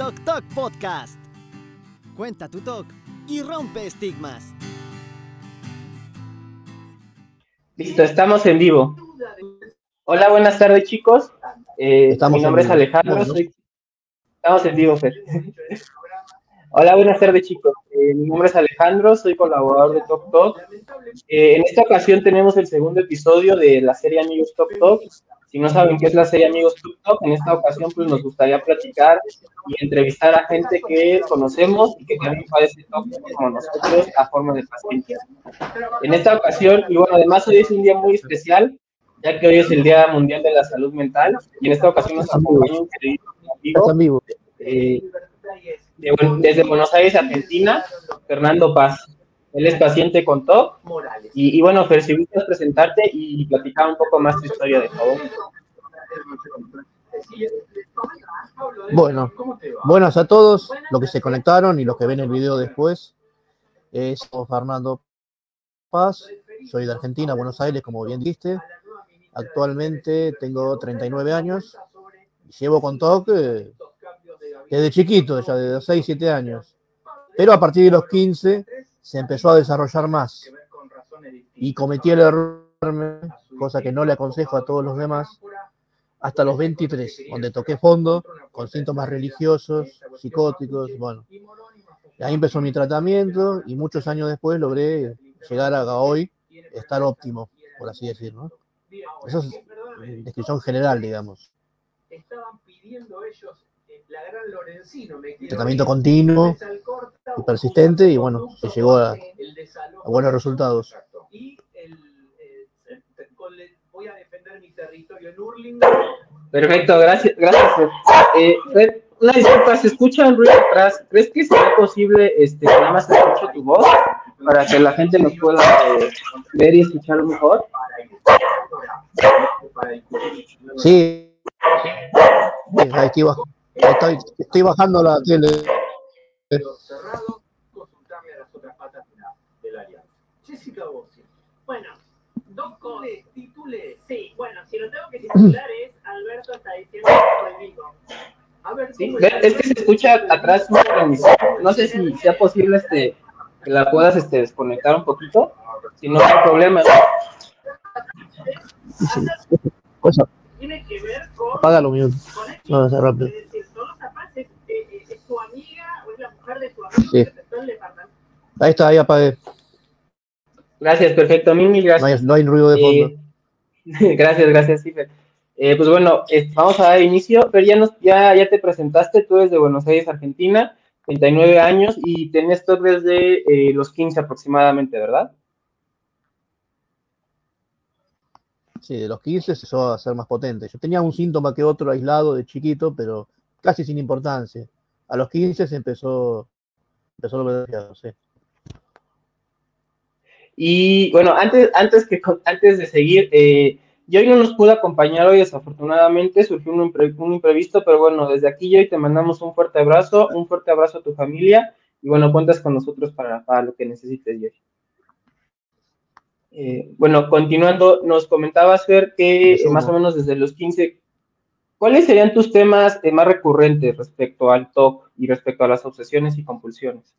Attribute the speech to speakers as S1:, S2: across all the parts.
S1: Tok Tok Podcast. Cuenta tu talk y rompe estigmas.
S2: Listo, estamos en vivo. Hola, buenas tardes chicos. Eh, mi nombre es Alejandro. Estamos en vivo, Fer. Hola, buenas tardes chicos. Eh, mi nombre es Alejandro, soy colaborador de Top Talk. Eh, en esta ocasión tenemos el segundo episodio de la serie Amigos Top Talk. Si no saben qué es la serie Amigos Talk, en esta ocasión pues nos gustaría platicar y entrevistar a gente que conocemos y que también padece TOC como nosotros a forma de paciente. En esta ocasión, y bueno, además hoy es un día muy especial, ya que hoy es el Día Mundial de la Salud Mental y en esta ocasión nos acompaña un querido amigo. Eh, desde Buenos Aires, Argentina, Fernando Paz. Él es paciente con TOC. Y, y bueno, Fer, si gustas presentarte y platicar un poco más tu historia, de favor.
S3: Bueno, buenas a todos los que se conectaron y los que ven el video después. Es Fernando Paz, soy de Argentina, Buenos Aires, como bien dijiste. Actualmente tengo 39 años. Llevo con TOC eh, desde chiquito, ya de 6, 7 años. Pero a partir de los 15 se empezó a desarrollar más. Y cometí el error, cosa que no le aconsejo a todos los demás, hasta los 23, donde toqué fondo con síntomas religiosos, psicóticos, bueno. ahí empezó mi tratamiento y muchos años después logré llegar a hoy estar óptimo, por así decirlo. Eso es descripción general, digamos. Estaban pidiendo ellos Tratamiento continuo y persistente y bueno, se llegó a, buenos resultados.
S2: Perfecto, gracias. gracias. Eh, una disculpa, ¿se escucha un ruido atrás? ¿Crees que sería posible este, que nada más escuche tu voz para que la gente nos pueda eh, ver y escuchar mejor?
S3: Sí. sí aquí va. Estoy, estoy bajando la tele. cerrado, consultarle a las otras patas de la, alianza. Jessica Bossi.
S4: Bueno, dos cosas. Titule. Sí, bueno, si lo tengo que titular es Alberto está diciendo que vivo.
S2: A ver, sí, es que se escucha atrás no sé si sea posible este que la puedas este, desconectar un poquito, si no hay problema.
S3: Cosa. Tiene que ver con. Apágalo. No, no, rápido. Sí. Ahí está, ahí apagué.
S2: Gracias, perfecto. Mil, mil gracias.
S3: No hay, ruido de fondo.
S2: Eh, gracias, gracias, Cifer. Eh, pues bueno, eh, vamos a dar inicio. Pero ya, nos, ya, ya te presentaste, tú eres de Buenos Aires, Argentina, 39 años y tenés todo desde los 15 aproximadamente, ¿verdad?
S3: Sí, de los 15 se empezó a ser más potente. Yo tenía un síntoma que otro aislado de chiquito, pero casi sin importancia. A los 15 se empezó
S2: y bueno, antes, antes, que, antes de seguir, eh, hoy no nos pude acompañar hoy, desafortunadamente, surgió un, imprevisto, pero bueno, desde aquí hoy te mandamos un fuerte abrazo, un fuerte abrazo a tu familia, y bueno, cuentas con nosotros para, lo que necesites, Jerry. Eh, bueno, continuando, nos comentabas, Fer, que más o menos desde los 15 ¿Cuáles serían tus temas eh, más recurrentes respecto al TOC y respecto a las obsesiones y compulsiones?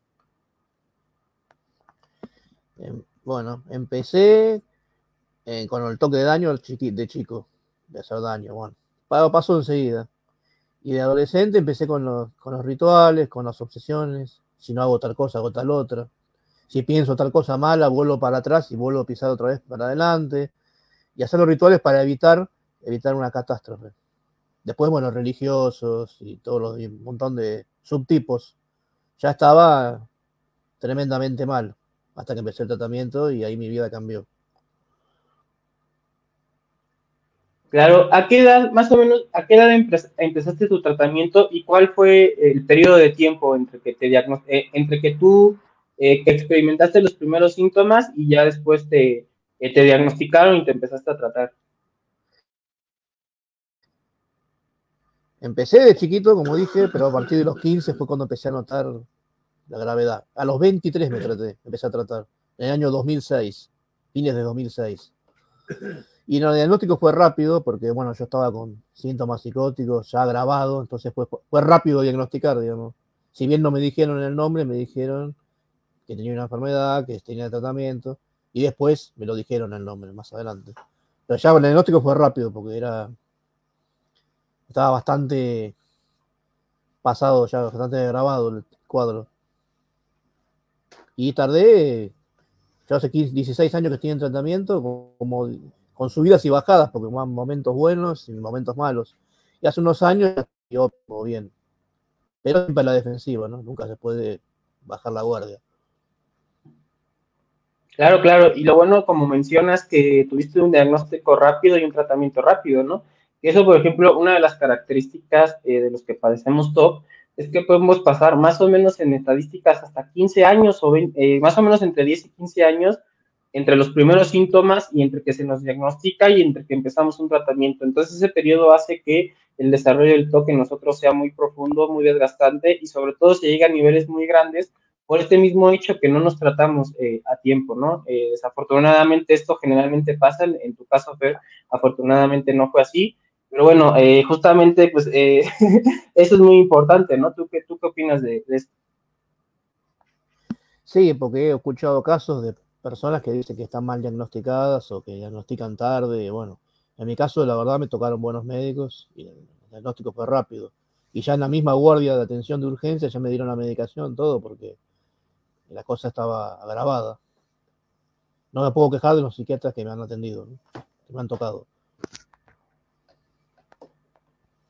S3: Em, bueno, empecé eh, con el toque de daño de chico, de hacer daño. Bueno, pasó enseguida. Y de adolescente empecé con los, con los rituales, con las obsesiones. Si no hago tal cosa, hago tal otra. Si pienso tal cosa mala, vuelvo para atrás y vuelvo a pisar otra vez para adelante. Y hacer los rituales para evitar, evitar una catástrofe. Después, bueno, religiosos y todos los un montón de subtipos. Ya estaba tremendamente mal hasta que empecé el tratamiento y ahí mi vida cambió.
S2: Claro, ¿a qué edad, más o menos, a qué edad empezaste tu tratamiento y cuál fue el periodo de tiempo entre que te eh, entre que tú eh, experimentaste los primeros síntomas y ya después te, eh, te diagnosticaron y te empezaste a tratar?
S3: Empecé de chiquito, como dije, pero a partir de los 15 fue cuando empecé a notar la gravedad. A los 23 me traté, empecé a tratar, en el año 2006, fines de 2006. Y el diagnóstico fue rápido porque, bueno, yo estaba con síntomas psicóticos ya grabados, entonces fue, fue rápido diagnosticar, digamos. Si bien no me dijeron el nombre, me dijeron que tenía una enfermedad, que tenía tratamiento, y después me lo dijeron el nombre más adelante. Pero ya el diagnóstico fue rápido porque era. Estaba bastante pasado ya, bastante grabado el cuadro. Y tardé, ya hace 15, 16 años que estoy en tratamiento, como con subidas y bajadas, porque momentos buenos y momentos malos. Y hace unos años ya bien. Pero siempre la defensiva, ¿no? Nunca se puede bajar la guardia.
S2: Claro, claro. Y lo bueno, como mencionas, que tuviste un diagnóstico rápido y un tratamiento rápido, ¿no? Eso, por ejemplo, una de las características eh, de los que padecemos TOP es que podemos pasar más o menos en estadísticas hasta 15 años o eh, más o menos entre 10 y 15 años entre los primeros síntomas y entre que se nos diagnostica y entre que empezamos un tratamiento. Entonces ese periodo hace que el desarrollo del TOC en nosotros sea muy profundo, muy desgastante y sobre todo se llega a niveles muy grandes por este mismo hecho que no nos tratamos eh, a tiempo, ¿no? Desafortunadamente esto generalmente pasa, en tu caso, Fer, afortunadamente no fue así, pero bueno, eh, justamente pues eso es muy importante, ¿no? ¿Tú qué, tú qué opinas de, esto?
S3: Sí, porque he escuchado casos de personas que dicen que están mal diagnosticadas o que diagnostican tarde. Bueno, en mi caso, la verdad, me tocaron buenos médicos y el diagnóstico fue rápido. Y ya en la misma guardia de atención de urgencia ya me dieron la medicación, todo, porque la cosa estaba agravada. No me puedo quejar de los psiquiatras que me han atendido, que me han tocado.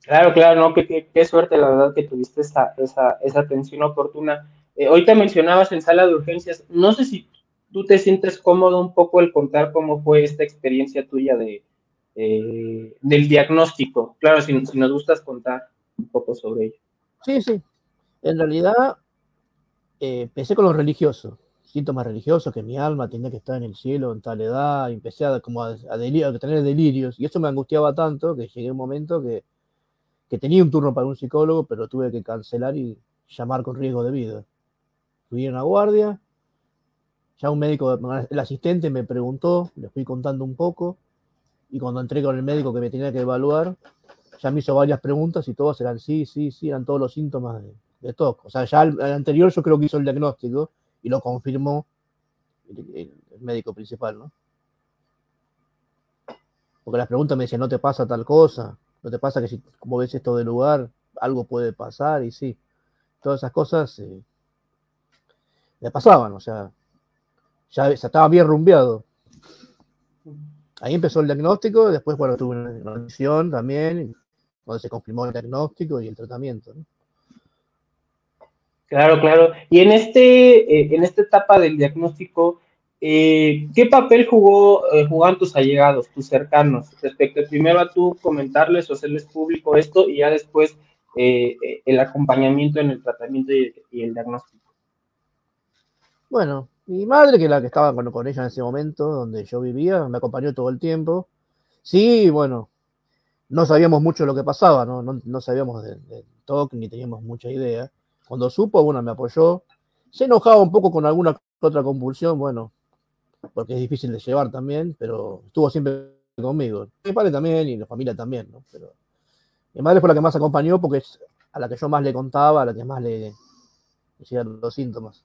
S2: Claro, claro, no, qué, qué, suerte, la verdad, que tuviste esa, esa, esa atención oportuna. Eh, te mencionabas en sala de urgencias, no sé si tú te sientes cómodo un poco el contar cómo fue esta experiencia tuya de, eh, del diagnóstico. Claro, si, si, nos gustas contar un poco sobre ello.
S3: Sí, sí. En realidad, eh, empecé con lo religioso, síntomas religiosos, que mi alma tenía que estar en el cielo en tal edad, empecé a, como a, a, a tener delirios, y eso me angustiaba tanto que llegué un momento que, que tenía un turno para un psicólogo, pero tuve que cancelar y llamar con riesgo de vida. Fui a una guardia, ya un médico, el asistente me preguntó, le fui contando un poco, y cuando entré con el médico que me tenía que evaluar, ya me hizo varias preguntas y todos eran sí, sí, sí, eran todos los síntomas de, de TOC. O sea, ya el, el, anterior yo creo que hizo el diagnóstico y lo confirmó el, el, médico principal, ¿no? Porque las preguntas me decían, ¿no te pasa tal cosa? ¿No te pasa que si como ves esto del lugar, algo puede pasar? Y sí, todas esas cosas eh, me pasaban, o sea, ya estaba bien rumbeado. Ahí empezó el diagnóstico, después, bueno, tuve una audición también, donde se confirmó el diagnóstico y el tratamiento.
S2: Claro, claro. Y en este, eh, en esta etapa del diagnóstico, eh, ¿qué papel jugó, eh, jugaban tus allegados, tus cercanos, respecto primero a tú comentarles o hacerles público esto y ya después eh, el acompañamiento en el tratamiento y, el diagnóstico?
S3: Bueno, mi madre, que la que estaba con, con, ella en ese momento, donde yo vivía, me acompañó todo el tiempo. Sí, bueno, no sabíamos mucho lo que pasaba, no, no, no sabíamos de, de TOC ni teníamos mucha idea. Cuando supo, bueno, me apoyó. Se enojaba un poco con alguna otra compulsión, bueno, porque es difícil de llevar también, pero estuvo siempre conmigo. Mi padre también y la familia también, ¿no? Pero mi madre fue la que más acompañó porque es a la que yo más le contaba, a la que más le decía los síntomas.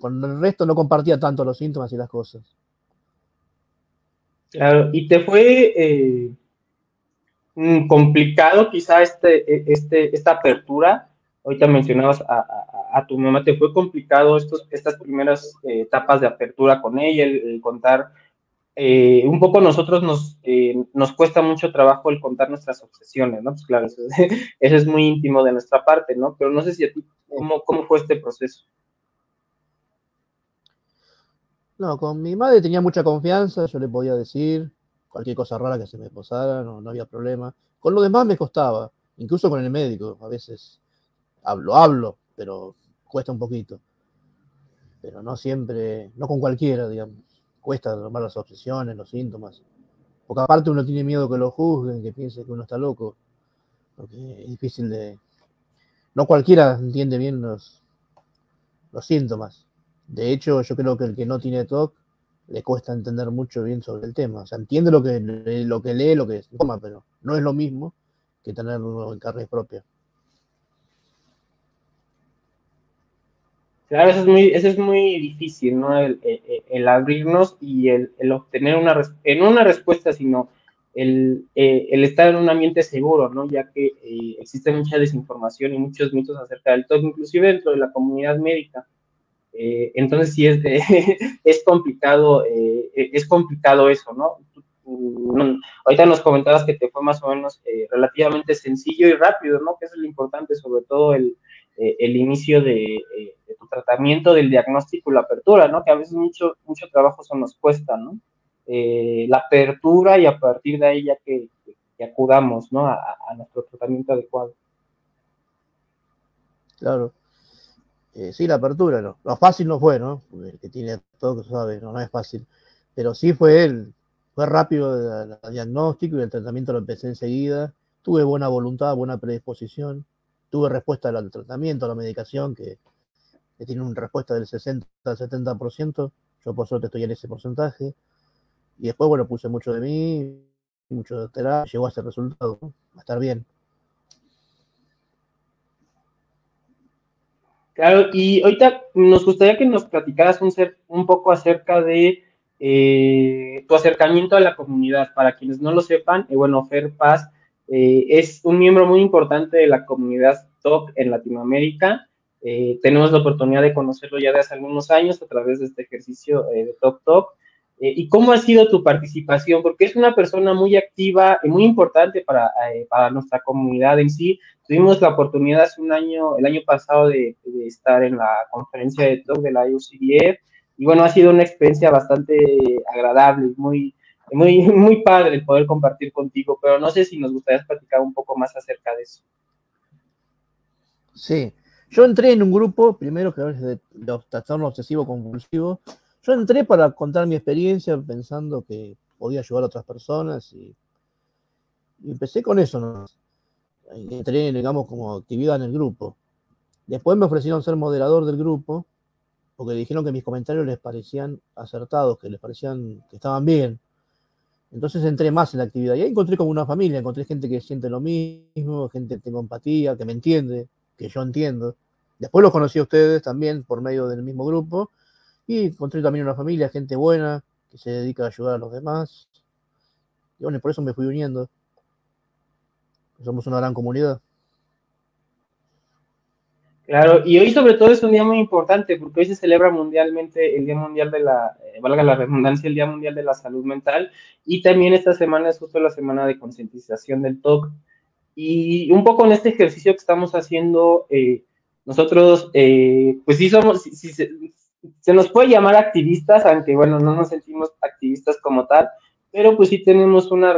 S3: Con el resto no compartía tanto los síntomas y las cosas.
S2: Claro, y te fue eh, complicado quizá este, este, esta apertura. Ahorita mencionabas a, tu mamá, ¿te fue complicado estas primeras eh, etapas de apertura con ella, el, contar? Eh, un poco nosotros nos, eh, nos cuesta mucho trabajo el contar nuestras obsesiones, ¿no? Pues claro, eso, eso, es muy íntimo de nuestra parte, ¿no? Pero no sé si a ti, ¿cómo, cómo fue este proceso?
S3: No, con mi madre tenía mucha confianza, yo le podía decir cualquier cosa rara que se me posara, no, no había problema. Con lo demás me costaba, incluso con el médico, a veces hablo, hablo, pero cuesta un poquito. Pero no siempre, no con cualquiera, digamos. Cuesta tomar las obsesiones, los síntomas. Porque aparte uno tiene miedo que lo juzguen, que piense que uno está loco. Porque es difícil de... No cualquiera entiende bien los, los síntomas. De hecho, yo creo que el que no tiene TOC le cuesta entender mucho bien sobre el tema. O sea, entiende lo que, lo que lee, lo que toma, pero no es lo mismo que tenerlo en carne propia.
S2: Claro, eso es muy, difícil, ¿no? El, abrirnos y el, obtener una, en una respuesta, sino el, eh, el, estar en un ambiente seguro, ¿no? Ya que eh, existe mucha desinformación y muchos mitos acerca del TOC, inclusive dentro de la comunidad médica. Eh, entonces sí es, es complicado, es complicado eso, ¿no? Ahorita nos comentabas que te fue más o menos relativamente sencillo y rápido, ¿no? Que es lo importante, sobre todo el, el inicio de, tu tratamiento, del diagnóstico y la apertura, ¿no? Que a veces mucho, mucho trabajo eso nos cuesta, ¿no? Eh, la apertura y a partir de ahí ya que, acudamos ¿no? a, nuestro tratamiento adecuado.
S3: Claro. Eh, sí, la apertura, no. Lo fácil no fue, ¿no? El que tiene todo que sabe, no, no es fácil. Pero sí fue él. Fue rápido el, diagnóstico y el tratamiento lo empecé enseguida. Tuve buena voluntad, buena predisposición. Tuve respuesta al tratamiento, a la medicación, que, tiene una respuesta del 60 al 70%. Yo por suerte estoy en ese porcentaje. Y después, bueno, puse mucho de mí, mucho de terapia, llegó a ese resultado, ¿no? a estar bien.
S2: Claro, y ahorita nos gustaría que nos platicaras un, ser, un poco acerca de eh, tu acercamiento a la comunidad. Para quienes no lo sepan, eh, bueno, Fer Paz eh, es un miembro muy importante de la comunidad TOC en Latinoamérica. tenemos la oportunidad de conocerlo ya de hace algunos años a través de este ejercicio de TOC TOC. Eh, ¿Y cómo ha sido tu participación? Porque es una persona muy activa y muy importante para, eh, para nuestra comunidad en sí. Tuvimos la oportunidad hace un año, el año pasado, de, de estar en la conferencia de talk de la UCDF y bueno, ha sido una experiencia bastante agradable, muy, muy, muy padre poder compartir contigo, pero no sé si nos gustaría platicar un poco más acerca de eso.
S3: Sí, yo entré en un grupo, primero que es de trastorno obsesivo compulsivo, yo entré para contar mi experiencia pensando que podía ayudar a otras personas y, empecé con eso. ¿no? Entré, digamos, como actividad en el grupo. Después me ofrecieron ser moderador del grupo porque dijeron que mis comentarios les parecían acertados, que les parecían que estaban bien. Entonces entré más en la actividad y ahí encontré como una familia, encontré gente que siente lo mismo, gente que tengo empatía, que me entiende, que yo entiendo. Después los conocí a ustedes también por medio del mismo grupo y encontré también una familia, gente buena, que se dedica a ayudar a los demás. Y bueno, por eso me fui uniendo. Somos una gran comunidad.
S2: Claro, y hoy sobre todo es un día muy importante porque hoy se celebra mundialmente el Día Mundial de la, eh, valga la redundancia, el Día Mundial de la Salud Mental y también esta semana es justo la semana de concientización del TOC. Y un poco en este ejercicio que estamos haciendo, eh, nosotros, eh, pues sí somos, se nos puede llamar activistas, aunque bueno, no nos sentimos activistas como tal, pero pues sí tenemos una,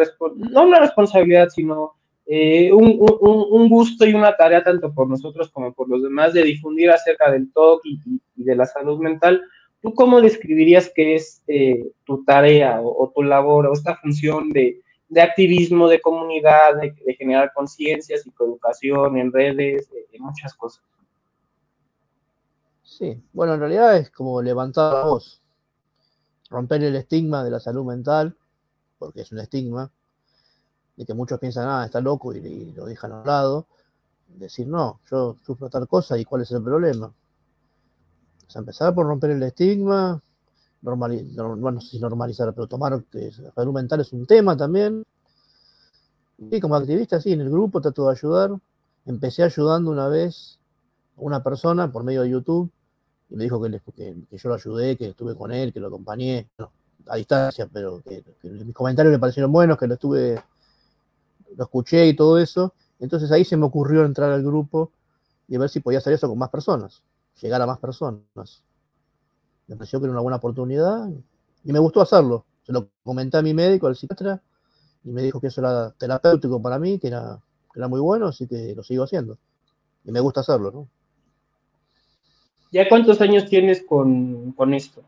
S2: no una responsabilidad, sino eh, un, gusto y una tarea tanto por nosotros como por los demás de difundir acerca del TOC y, de la salud mental. ¿Tú cómo describirías que es eh, tu tarea o, tu labor o esta función de, activismo, de comunidad, de, generar conciencia, psicoeducación en redes, de muchas cosas?
S3: Sí, bueno, en realidad es como levantar la voz, romper el estigma de la salud mental, porque es un estigma, de que muchos piensan, ah, está loco y, lo dejan a un lado. Decir, no, yo sufro tal cosa y cuál es el problema. O sea, empezar por romper el estigma, normalizar, bueno, no sé si normalizar, pero tomar que salud mental es un tema también. Y como activista, sí, en el grupo trato de ayudar. Empecé ayudando una vez a una persona por medio de YouTube y me dijo que, que, yo lo ayudé, que estuve con él, que lo acompañé, a distancia, pero que, mis comentarios le parecieron buenos, que lo estuve, lo escuché y todo eso. Entonces ahí se me ocurrió entrar al grupo y ver si podía hacer eso con más personas, llegar a más personas. Me pareció que era una buena oportunidad y me gustó hacerlo. Se lo comenté a mi médico, al psiquiatra, y me dijo que eso era terapéutico para mí, que era, que era muy bueno, así que lo sigo haciendo. Y me gusta hacerlo, ¿no?
S2: ¿Ya cuántos años tienes con, esto?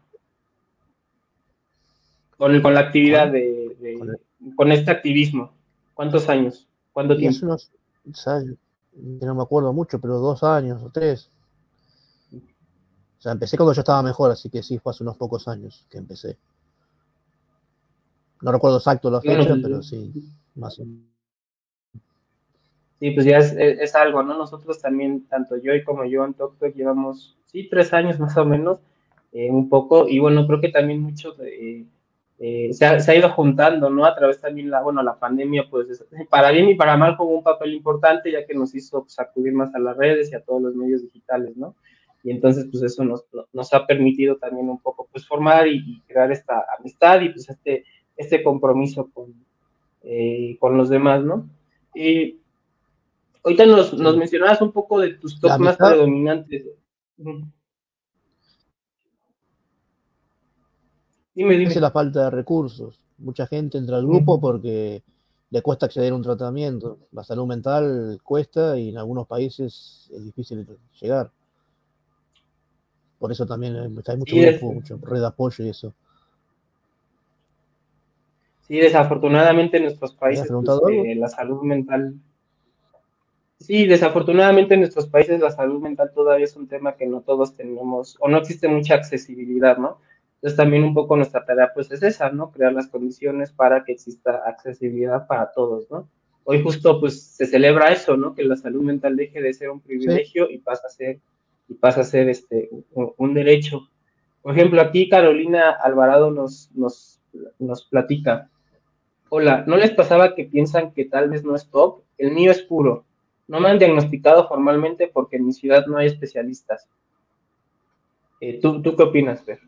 S2: Con, con la actividad de, con este activismo. ¿Cuántos años? ¿Cuánto tiempo? Unos,
S3: no me acuerdo mucho, pero dos años o tres. O sea, empecé cuando yo estaba mejor, así que sí, fue hace unos pocos años que empecé. No recuerdo exacto la fecha, pero sí, más o menos.
S2: Sí, pues ya es, es, algo, ¿no? Nosotros también, tanto yo y como yo en TokTok llevamos, sí, tres años más o menos, eh, un poco, y bueno, creo que también mucho de, eh, se, ha, se, ha, ido juntando, ¿no? A través también la, bueno, la pandemia, pues para bien y para mal jugó un papel importante, ya que nos hizo pues, acudir más a las redes y a todos los medios digitales, ¿no? Y entonces, pues eso nos, nos ha permitido también un poco, pues formar y, y crear esta amistad y pues este, este compromiso con, eh, con los demás, ¿no? Y ahorita nos, nos mencionabas un poco de tus top más predominantes.
S3: Dime, dime. Es la falta de recursos. Mucha gente entra al grupo porque le cuesta acceder a un tratamiento. La salud mental cuesta y en algunos países es difícil llegar. Por eso también hay mucho grupo, mucho red de apoyo y eso.
S2: Sí, desafortunadamente en nuestros países pues, eh, la salud mental. Sí, desafortunadamente en nuestros países la salud mental todavía es un tema que no todos tenemos o no existe mucha accesibilidad, ¿no? Entonces también un poco nuestra tarea pues es esa, ¿no? Crear las condiciones para que exista accesibilidad para todos, ¿no? Hoy justo pues se celebra eso, ¿no? Que la salud mental deje de ser un privilegio y pasa a ser y pasa a ser este un, derecho. Por ejemplo, aquí Carolina Alvarado nos, nos, nos platica. Hola, ¿no les pasaba que piensan que tal vez no es top? El mío es puro. No me han diagnosticado formalmente porque en mi ciudad no hay especialistas. Eh, ¿tú, ¿Tú qué opinas, Fer?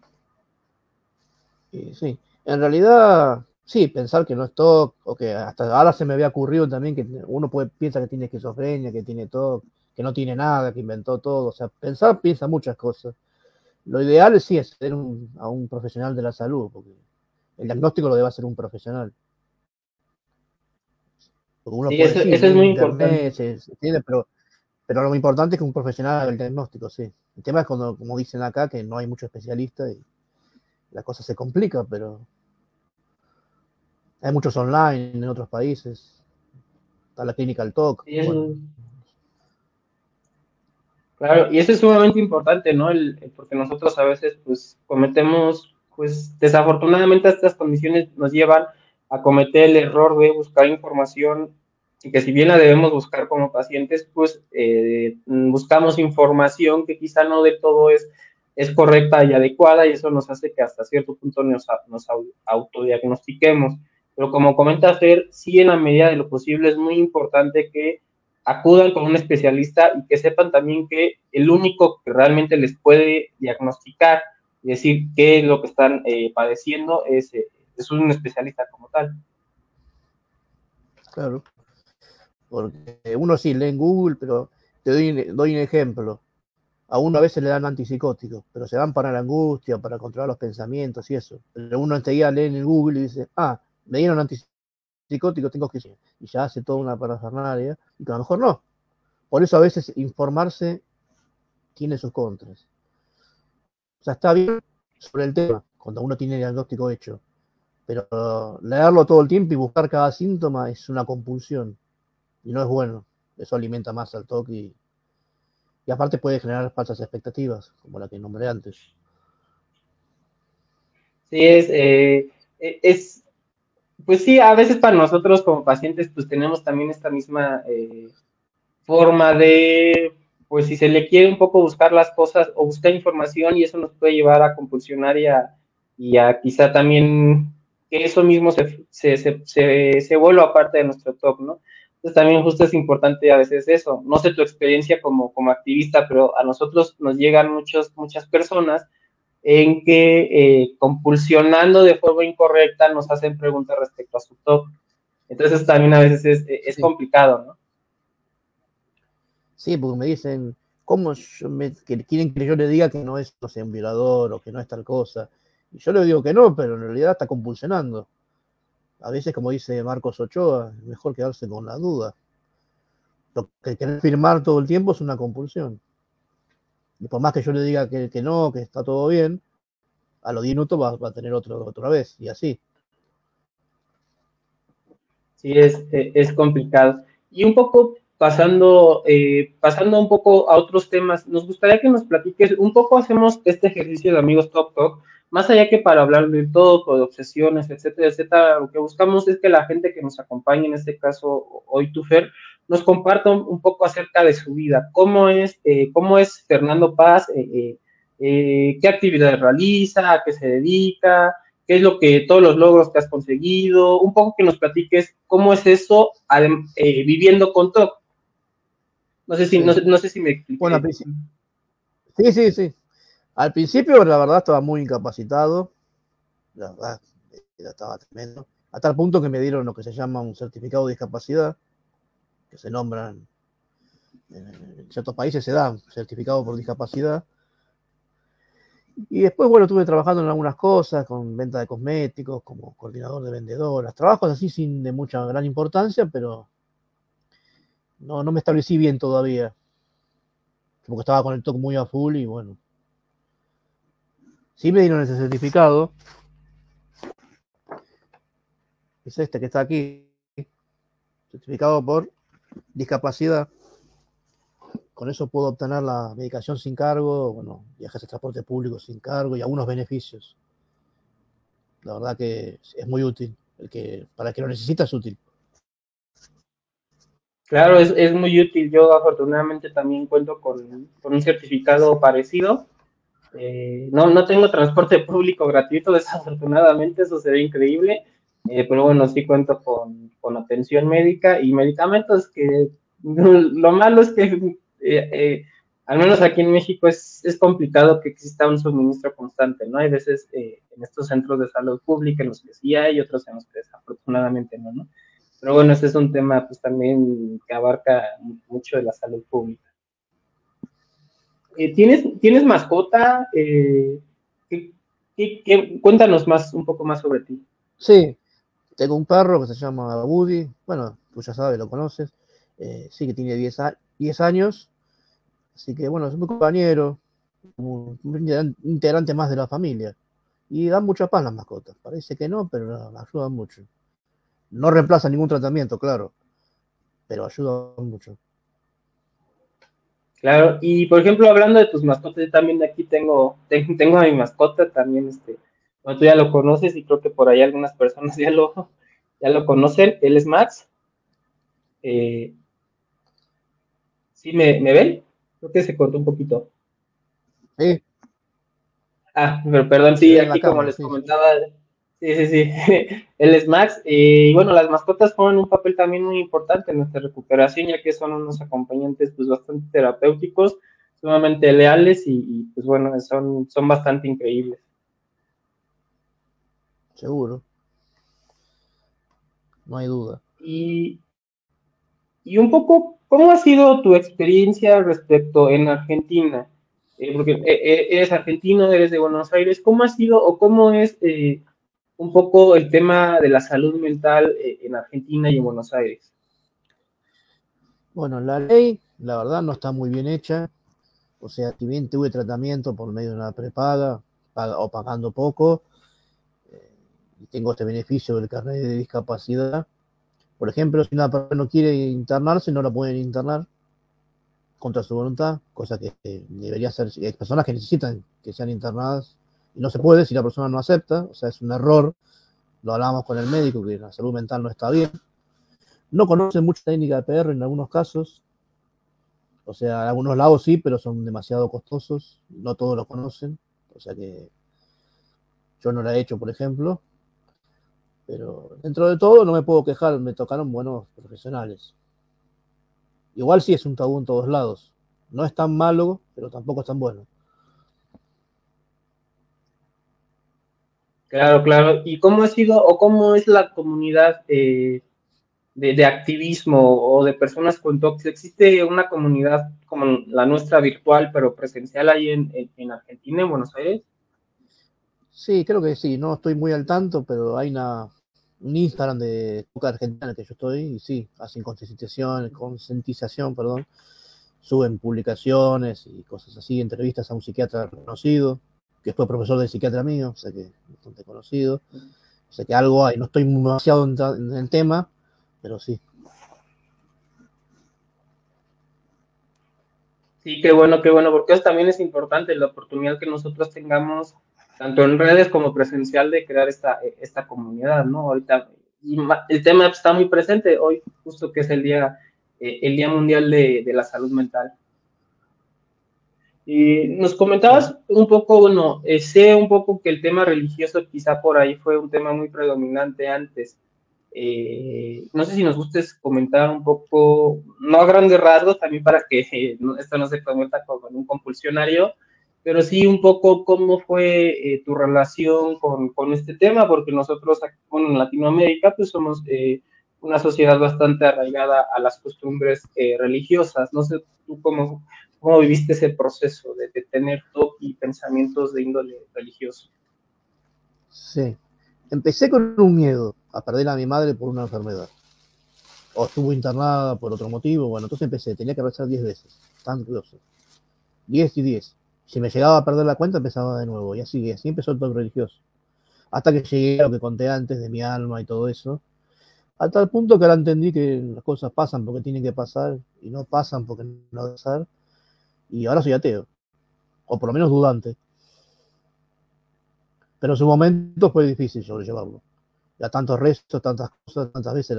S3: Sí, en realidad, sí, pensar que no es TOC, o que hasta ahora se me había ocurrido también que uno puede, piensa que tiene esquizofrenia, que tiene TOC, que no tiene nada, que inventó todo, o sea, pensar piensa muchas cosas. Lo ideal es sí es ser un, a un profesional de la salud, porque el diagnóstico lo debe hacer un profesional.
S2: Uno sí, eso, eso, es muy importante.
S3: Se, se pero, pero lo importante es que un profesional haga el diagnóstico, sí. El tema es cuando, como dicen acá, que no hay muchos especialistas y la cosa se complica, pero hay muchos online en otros países. Está la clínica al TOC.
S2: Bueno. Claro, y eso es sumamente importante, ¿no? El, porque nosotros a veces, pues, cometemos, pues, desafortunadamente estas condiciones nos llevan a cometer el error de buscar información y que si bien la debemos buscar como pacientes, pues eh, buscamos información que quizá no de todo es es correcta y adecuada y eso nos hace que hasta cierto punto nos, nos autodiagnostiquemos. Pero como comenta Fer, sí en la medida de lo posible es muy importante que acudan con un especialista y que sepan también que el único que realmente les puede diagnosticar y decir qué es lo que están eh, padeciendo es, eh, es un especialista como tal.
S3: Claro. Porque uno sí lee en Google, pero te doy, doy un ejemplo a uno a veces le dan antipsicóticos, pero se van para la angustia, para controlar los pensamientos y eso. Pero uno enseguida lee en el Google y dice, ah, me dieron antipsicóticos, tengo que ir. Y ya hace toda una parafernalia, y que a lo mejor no. Por eso a veces informarse tiene sus contras. O sea, está bien sobre el tema, cuando uno tiene el diagnóstico hecho. Pero leerlo todo el tiempo y buscar cada síntoma es una compulsión. Y no es bueno. Eso alimenta más al toque y y aparte puede generar falsas expectativas, como la que nombré antes.
S2: Sí, es, eh, e, es, pues sí, a veces para nosotros como pacientes, pues tenemos también esta misma eh, forma de, pues si se le quiere un poco buscar las cosas o buscar información y eso nos puede llevar a compulsionar y a, y a quizá también que eso mismo se, se, se, se vuelva parte de nuestro top, ¿no? Entonces también justo es importante a veces eso. No sé tu experiencia como, como activista, pero a nosotros nos llegan muchos, muchas personas en que eh, compulsionando de forma incorrecta nos hacen preguntas respecto a su top. Entonces también a veces es, es sí. complicado, ¿no?
S3: Sí, porque me dicen, ¿cómo me, que quieren que yo le diga que no es no sé, un violador o que no es tal cosa? Y yo le digo que no, pero en realidad está compulsionando a veces, como dice Marcos Ochoa, es mejor quedarse con la duda. Lo que querer firmar todo el tiempo es una compulsión. Y por más que yo le diga que, no, que está todo bien, a los 10 minutos va, a tener otro, otra vez, y así.
S2: Sí, es, eh, es complicado. Y un poco pasando, eh, pasando un poco a otros temas, nos gustaría que nos platiques, un poco hacemos este ejercicio de amigos Top Talk, más allá que para hablar de todo, de obsesiones, etcétera, etcétera, lo que buscamos es que la gente que nos acompañe, en este caso hoy Tufer, nos comparta un, poco acerca de su vida, cómo es, eh, cómo es Fernando Paz, eh, eh, qué actividades realiza, a qué se dedica, qué es lo que, todos los logros que has conseguido, un poco que nos platiques cómo es eso viviendo con TOC. No sé si, no, sé si me explico.
S3: Bueno, sí, sí, sí. Al principio, la verdad, estaba muy incapacitado. La verdad, estaba tremendo. Hasta el punto que me dieron lo que se llama un certificado de discapacidad, que se nombran en ciertos países, se da un certificado por discapacidad. Y después, bueno, estuve trabajando en algunas cosas, con venta de cosméticos, como coordinador de vendedoras, trabajos así sin de mucha gran importancia, pero no, no me establecí bien todavía. Porque estaba con el toque muy a full y bueno, Sí me dieron ese certificado. Es este que está aquí. Certificado por discapacidad. Con eso puedo obtener la medicación sin cargo, bueno, viajes de transporte público sin cargo y algunos beneficios. La verdad que es muy útil. El que, para el que lo necesita es útil.
S2: Claro, es, muy útil. Yo afortunadamente también cuento con, con un certificado parecido eh, no, no tengo transporte público gratuito, desafortunadamente, eso sería increíble, eh, pero bueno, sí cuento con, con, atención médica y medicamentos que lo malo es que, eh, al menos aquí en México, es, es, complicado que exista un suministro constante, ¿no? Hay veces en estos centros de salud pública en los que sí hay, otros en los que desafortunadamente no, ¿no? Pero bueno, este es un tema pues también que abarca mucho de la salud pública. Eh, ¿tienes, ¿Tienes mascota? Eh, cuéntanos más, un poco más sobre ti.
S3: Sí, tengo un perro que se llama Woody. Bueno, tú ya sabes, lo conoces. Eh, sí, que tiene 10, años. Así que, bueno, es un compañero, un integrante más de la familia. Y dan mucha paz las mascotas. Parece que no, pero ayudan mucho. No reemplaza ningún tratamiento, claro, pero ayudan mucho.
S2: Claro, y por ejemplo, hablando de tus mascotas, yo también aquí tengo, tengo a mi mascota, también este, tú ya lo conoces y creo que por ahí algunas personas ya lo, ya lo conocen, él es Max. Eh, ¿Sí me, me ven? Creo que se cortó un poquito.
S3: Sí.
S2: Ah, pero perdón, sí, aquí como les comentaba, Sí, sí, sí. Él es Max. Y bueno, las mascotas juegan un papel también muy importante en nuestra recuperación, ya que son unos acompañantes pues bastante terapéuticos, sumamente leales y, pues bueno, son, son bastante increíbles.
S3: Seguro. No hay duda.
S2: Y, y un poco, ¿cómo ha sido tu experiencia respecto en Argentina? Eh, porque eh, eh, eres argentino, eres de Buenos Aires. ¿Cómo ha sido o cómo es un poco el tema de la salud mental eh, en Argentina y en Buenos Aires.
S3: Bueno, la ley, la verdad, no está muy bien hecha. O sea, si bien tuve tratamiento por medio de una prepaga o pagando poco, eh, y tengo este beneficio del carnet de discapacidad. Por ejemplo, si una persona no quiere internarse, no la pueden internar contra su voluntad, cosa que debería ser. Hay personas que necesitan que sean internadas y no se puede si la persona no acepta, o sea, es un error. Lo hablamos con el médico, que la salud mental no está bien. No conocen mucha técnica de PR en algunos casos. O sea, en algunos lados sí, pero son demasiado costosos. No todos lo conocen. O sea que yo no la he hecho, por ejemplo. Pero dentro de todo no me puedo quejar, me tocaron buenos profesionales. Igual sí es un tabú en todos lados. No es tan malo, pero tampoco es tan bueno.
S2: Claro, claro. ¿Y cómo ha sido o cómo es la comunidad de, activismo o de personas con TOC? ¿Existe una comunidad como la nuestra virtual, pero presencial ahí en, Argentina, en Buenos Aires?
S3: Sí, creo que sí. No estoy muy al tanto, pero hay una, un Instagram de TOC Argentina que yo estoy y sí, hacen concientización, concientización, perdón. Suben publicaciones y cosas así, entrevistas a un psiquiatra reconocido que fue profesor de psiquiatra mío, o sea que bastante conocido. O sea que algo hay, no estoy demasiado en, el tema, pero sí.
S2: Sí, qué bueno, qué bueno, porque eso también es importante, la oportunidad que nosotros tengamos tanto en redes como presencial, de crear esta, esta comunidad, ¿no? Ahorita y el tema está muy presente hoy, justo que es el Día, eh, el día Mundial de, la Salud Mental. Y nos comentabas un poco, bueno, eh, sé un poco que el tema religioso quizá por ahí fue un tema muy predominante antes. Eh, no sé si nos gustes comentar un poco, no a grandes rasgos, también para que esto no se convierta como un compulsionario, pero sí un poco cómo fue eh, tu relación con, con, este tema, porque nosotros, bueno, en Latinoamérica, pues somos eh, una sociedad bastante arraigada a las costumbres eh, religiosas. No sé tú cómo, cómo viviste ese proceso de, de tener TOC y pensamientos de índole religioso.
S3: Sí, empecé con un miedo a perder a mi madre por una enfermedad. O estuvo internada por otro motivo. Bueno, entonces empecé, tenía que rezar 10 veces, tan curioso. 10 y 10 si me llegaba a perder la cuenta, empezaba de nuevo. Y así, así empezó el top religioso. Hasta que llegué a lo que conté antes de mi alma y todo eso. Hasta el punto que ahora entendí que las cosas pasan porque tienen que pasar y no pasan porque no deben pasar. Y ahora soy ateo. O por lo menos dudante. Pero en su momento fue difícil sobrellevarlo. Ya tantos restos, tantas cosas, tantas veces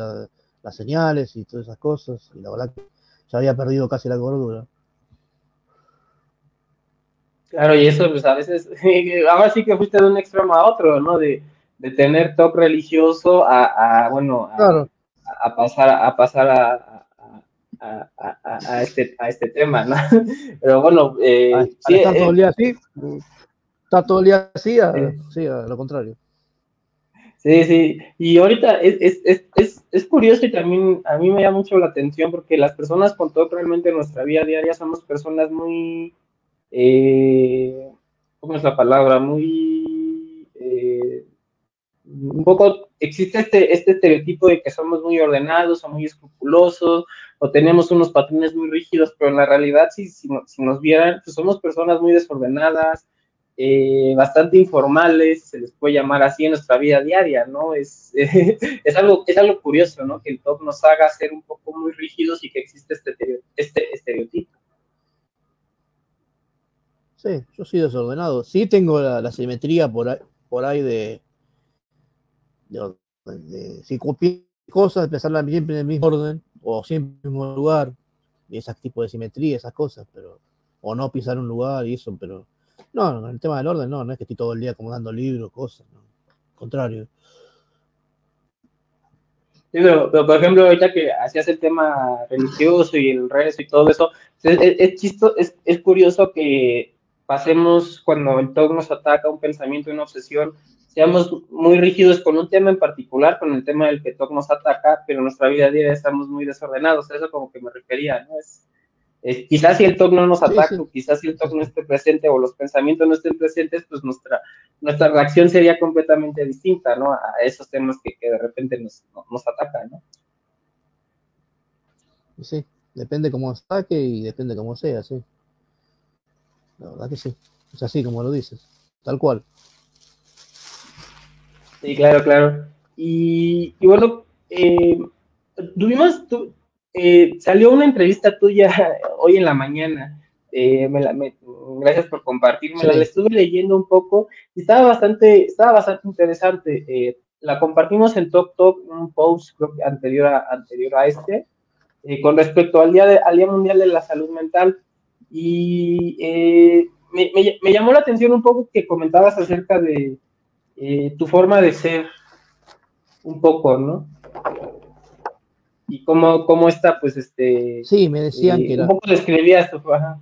S3: las señales y todas esas cosas. Y la verdad que ya había perdido casi la cordura.
S2: Claro, y eso, pues a veces, ahora sí que fuiste de un extremo a otro, ¿no? De, de tener top religioso a, a bueno, a,
S3: claro.
S2: a, pasar, a pasar a, a, este, a este tema, ¿no? Pero bueno, eh,
S3: ah,
S2: sí,
S3: está todo
S2: eh,
S3: el día así, está todo el día así, a, sí, a lo contrario.
S2: Sí, sí, y ahorita es, es, es, es, es curioso y también a mí me llama mucho la atención porque las personas con top realmente en nuestra vida diaria somos personas muy eh, ¿cómo es la palabra? Muy, eh, un poco, existe este, este estereotipo de que somos muy ordenados o muy escrupulosos o tenemos unos patrones muy rígidos, pero en la realidad, si, nos vieran, pues somos personas muy desordenadas, eh, bastante informales, se les puede llamar así en nuestra vida diaria, ¿no? Es, es, algo, es algo curioso, ¿no? Que el top nos haga ser un poco muy rígidos y que existe este, este estereotipo.
S3: Sí, yo soy desordenado. Sí tengo la, simetría por ahí, por ahí de, si copié cosas, empezarla siempre en el mismo orden, o siempre en el mismo lugar, y ese tipo de simetría, esas cosas, pero, o no pisar un lugar y eso, pero, no, no, el tema del orden no, no es que estoy todo el día acomodando libros, cosas, no, al contrario.
S2: Sí, pero, pero, por ejemplo, ahorita que hacías el tema religioso y el rezo y todo eso, es, es, es, chisto, es, es curioso que pasemos cuando el TOC nos ataca un pensamiento, una obsesión, seamos muy rígidos con un tema en particular, con el tema del que TOC nos ataca, pero en nuestra vida diaria estamos muy desordenados, eso como que me refería, ¿no? Es, es quizás si el TOC no nos ataca, sí, sí. quizás si el TOC no esté presente o los pensamientos no estén presentes, pues nuestra, nuestra reacción sería completamente distinta, ¿no? A esos temas que, que de repente nos, nos atacan, ¿no?
S3: Sí, depende cómo ataque y depende cómo sea, sí. La verdad que sí. Es así como lo dices. Tal cual.
S2: Sí, claro, claro. Y, y bueno, eh, tuvimos, tu, eh, salió una entrevista tuya hoy en la mañana. Eh, me la, me, gracias por compartirme. Sí. La estuve leyendo un poco y estaba bastante, estaba bastante interesante. Eh, la compartimos en Talk Talk, un post creo que anterior a, anterior a este, eh, con respecto al día, de, al día Mundial de la Salud Mental. Y eh, me, me, llamó la atención un poco que comentabas acerca de eh, tu forma de ser, un poco, ¿no? Y cómo, cómo está, pues, este...
S3: Sí, me decían
S2: eh,
S3: que era...
S2: Un poco describías tu... Ajá.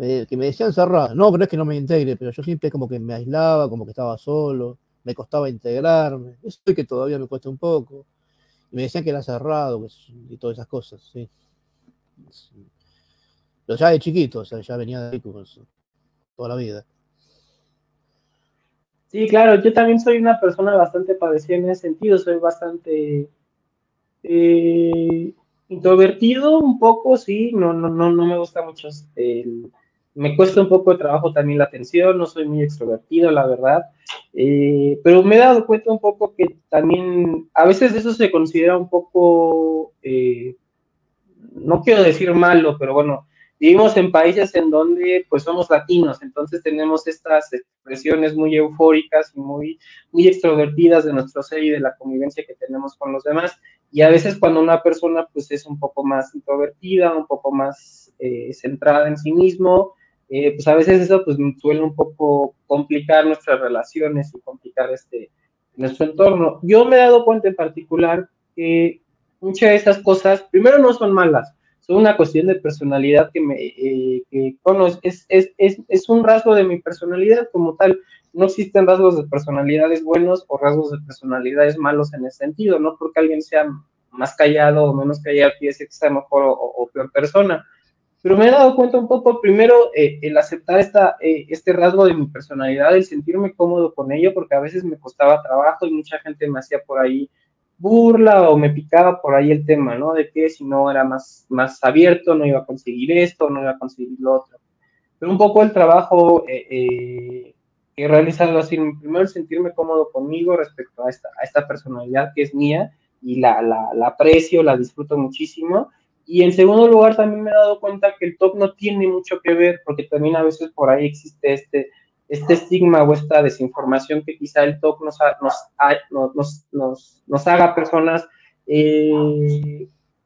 S3: Eh, que me decían cerrado. No, pero es que no me integre, pero yo siempre como que me aislaba, como que estaba solo, me costaba integrarme. Eso es que todavía me cuesta un poco. Y me decían que era cerrado y todas esas cosas, sí. Pero ya de chiquito, o sea, ya venía de ahí pues, toda la vida.
S2: Sí, claro, yo también soy una persona bastante padecida en ese sentido, soy bastante eh, introvertido un poco, sí, no, no, no, no me gusta mucho, el, me cuesta un poco de trabajo también la atención, no soy muy extrovertido, la verdad, eh, pero me he dado cuenta un poco que también a veces eso se considera un poco, eh, no quiero decir malo, pero bueno, vivimos en países en donde pues somos latinos, entonces tenemos estas expresiones muy eufóricas y muy, muy extrovertidas de nuestro ser y de la convivencia que tenemos con los demás. Y a veces cuando una persona pues es un poco más introvertida, un poco más eh, centrada en sí mismo, eh, pues a veces eso pues suele un poco complicar nuestras relaciones y complicar este, nuestro entorno. Yo me he dado cuenta en particular que muchas de esas cosas, primero no son malas, son una cuestión de personalidad que me, eh, que, bueno, es, es, es, es, un rasgo de mi personalidad como tal. No existen rasgos de personalidades buenos o rasgos de personalidades malos en ese sentido, no porque alguien sea más callado o menos callado quiere decir que sea mejor o, peor persona pero me he dado cuenta un poco, primero, eh, el aceptar esta, eh, este rasgo de mi personalidad, el sentirme cómodo con ello, porque a veces me costaba trabajo y mucha gente me hacía por ahí burla o me picaba por ahí el tema, ¿no? De que si no era más, más abierto, no iba a conseguir esto, no iba a conseguir lo otro. Pero un poco el trabajo eh, que he realizado así, primero sentirme cómodo conmigo respecto a esta, a esta personalidad que es mía y la, la, la aprecio, la disfruto muchísimo y en segundo lugar, también me he dado cuenta que el top no tiene mucho que ver, porque también a veces por ahí existe este, este estigma o esta desinformación que quizá el top nos, nos, nos, nos, haga personas eh,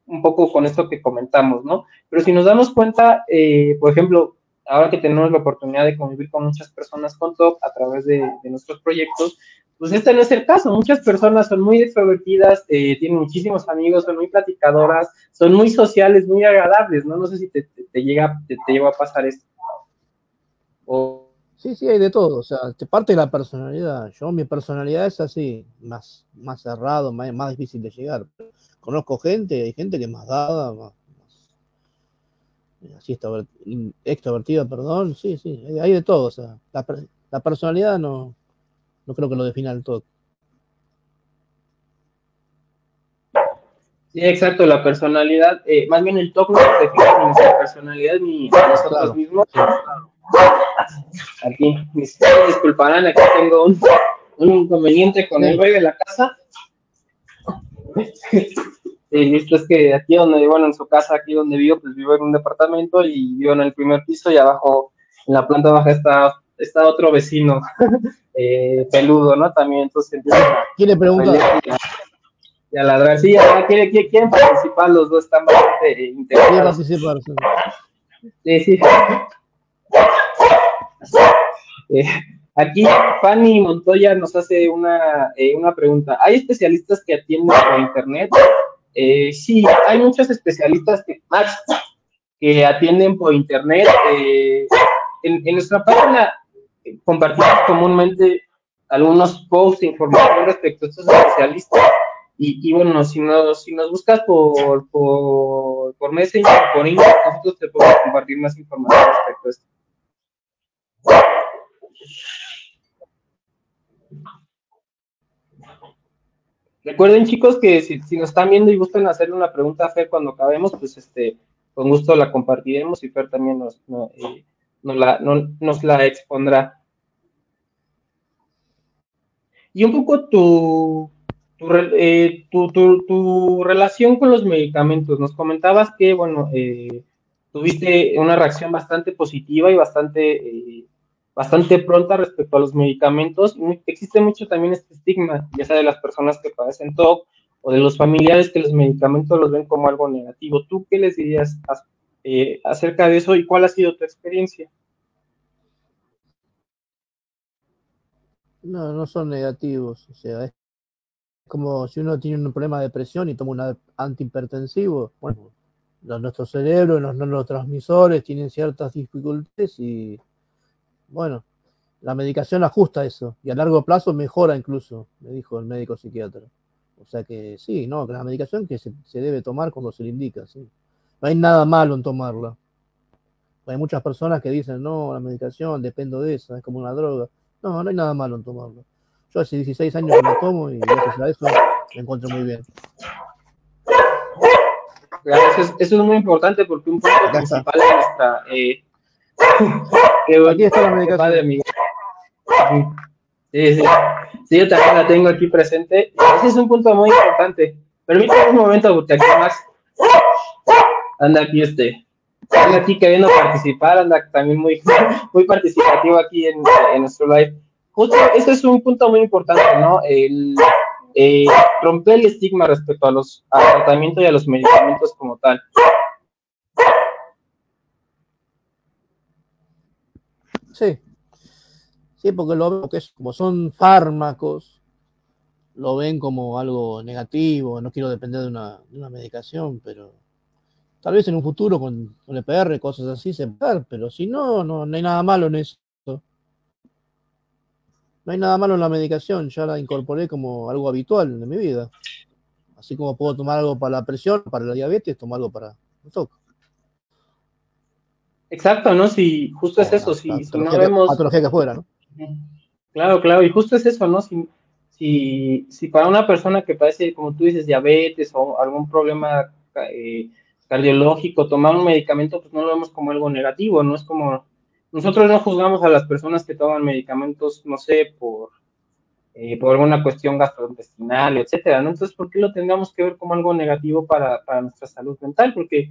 S2: un poco con esto que comentamos, ¿no? Pero si nos damos cuenta, eh, por ejemplo, ahora que tenemos la oportunidad de convivir con muchas personas con top a través de, nuestros proyectos, pues este no es el caso. Muchas personas son muy extrovertidas, eh, tienen muchísimos amigos, son muy platicadoras, son muy sociales, muy agradables, ¿no? No sé si te, te, llega, te, te a pasar esto.
S3: Sí, sí, hay de todo. O sea, te parte de la personalidad. Yo, mi personalidad es así, más, más cerrado, más, más difícil de llegar. Conozco gente, hay gente que es más dada, más, más así extrovertida, perdón. Sí, sí, hay, hay de todo. O sea, la, la personalidad no no creo que lo defina del todo.
S2: Sí, exacto, la personalidad, eh, más bien el top no define ni nuestra personalidad ni nosotros claro. mismos. Aquí, mis disculparán, aquí tengo un, un inconveniente con sí. el rey de la casa. Sí, listo, es que aquí donde, bueno, en su casa, aquí donde vivo, pues vivo en un departamento y vivo en el primer piso y abajo, en la planta baja está, está otro vecino eh, peludo, ¿no? También, entonces
S3: ¿Quién pregunta?
S2: Y a ladrar, sí, ya quieren, quieren participar, los dos están bastante interesados. participar, sí. Sí, Eh, aquí Fanny Montoya nos hace una, eh, una pregunta. ¿Hay especialistas que atienden por internet? Eh, sí, hay muchos especialistas que, que atienden por internet. En, nuestra página compartimos comúnmente algunos posts de información respecto a estos especialistas. Y, bueno, si, no, si nos buscas por, por, por Messenger por Instagram, nosotros te podemos compartir más información respecto a esto. Recuerden, chicos, que si, si, nos están viendo y gustan hacerle una pregunta a Fer cuando acabemos, pues este, con gusto la compartiremos y Fer también nos, no, eh, la, no, nos la expondrá. Y un poco tu, tu, eh, tu, tu, tu, relación con los medicamentos. Nos comentabas que, bueno, eh, tuviste una reacción bastante positiva y bastante, eh, bastante pronta respecto a los medicamentos. Existe mucho también este estigma, ya sea de las personas que padecen TOC o de los familiares que los medicamentos los ven como algo negativo. ¿Tú qué les dirías eh, acerca de eso y cuál ha sido tu experiencia?
S3: No, no son negativos. O sea, es como si uno tiene un problema de depresión y toma un antihipertensivo. Bueno, nuestro cerebro, los neurotransmisores tienen ciertas dificultades y, bueno, la medicación ajusta eso y a largo plazo mejora incluso, me dijo el médico psiquiatra. O sea que sí, no, la medicación que se, se debe tomar cuando se le indica, sí. No hay nada malo en tomarla. Hay muchas personas que dicen, no, la medicación dependo de eso, es como una droga. No, no hay nada malo en tomarlo. Yo hace 16 años que la tomo y gracias a eso me encuentro muy bien.
S2: Gracias. Eso es muy importante porque un punto principal de nuestra... Eh, que,
S3: aquí está la medicación.
S2: Mi... Sí, sí. sí, yo también la tengo aquí presente. Ese es un punto muy importante. Permítame un momento porque aquí más anda aquí este anda aquí queriendo participar, anda también muy, muy participativo aquí en, nuestro live. Justo, ese es un punto muy importante, ¿no? El eh, romper el estigma respecto a los, al tratamiento y a los medicamentos como tal.
S3: Sí, sí, porque lo veo que es, como son fármacos, lo ven como algo negativo, no quiero depender de una, de una medicación, pero Tal vez en un futuro con, con EPR, cosas así, se puede pero si no, no, hay nada malo en eso. No hay nada malo en la medicación, ya la incorporé como algo habitual en mi vida. Así como puedo tomar algo para la presión, para la diabetes, tomo algo para el toque.
S2: Exacto, ¿no? Si justo es eso, si, no vemos...
S3: Patología que fuera, ¿no?
S2: Claro, claro, y justo es eso, ¿no? Si, si, si para una persona que padece, como tú dices, diabetes o algún problema eh, cardiológico, tomar un medicamento, pues no lo vemos como algo negativo, no es como, nosotros no juzgamos a las personas que toman medicamentos, no sé, por, eh, por alguna cuestión gastrointestinal, etcétera, ¿no? Entonces, ¿por qué lo tengamos que ver como algo negativo para, nuestra salud mental? Porque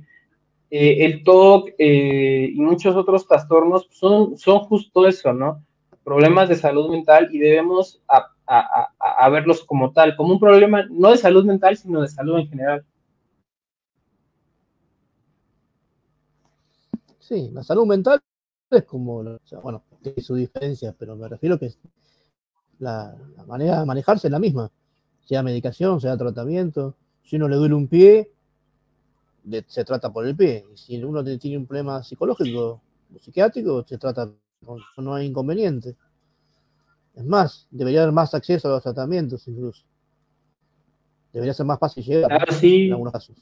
S2: eh, el TOC eh, y muchos otros trastornos son, son justo eso, ¿no? Problemas de salud mental y debemos a verlos como tal, como un problema no de salud mental, sino de salud en general.
S3: Sí, la salud mental es como, bueno, tiene su diferencia, pero me refiero que la, manera de manejarse es la misma, sea medicación, sea tratamiento. Si uno le duele un pie, se trata por el pie. Y si uno tiene un problema psicológico o psiquiátrico, se trata, no hay inconveniente. Es más, debería haber más acceso a los tratamientos incluso. Debería ser más fácil llegar
S2: en algunos casos.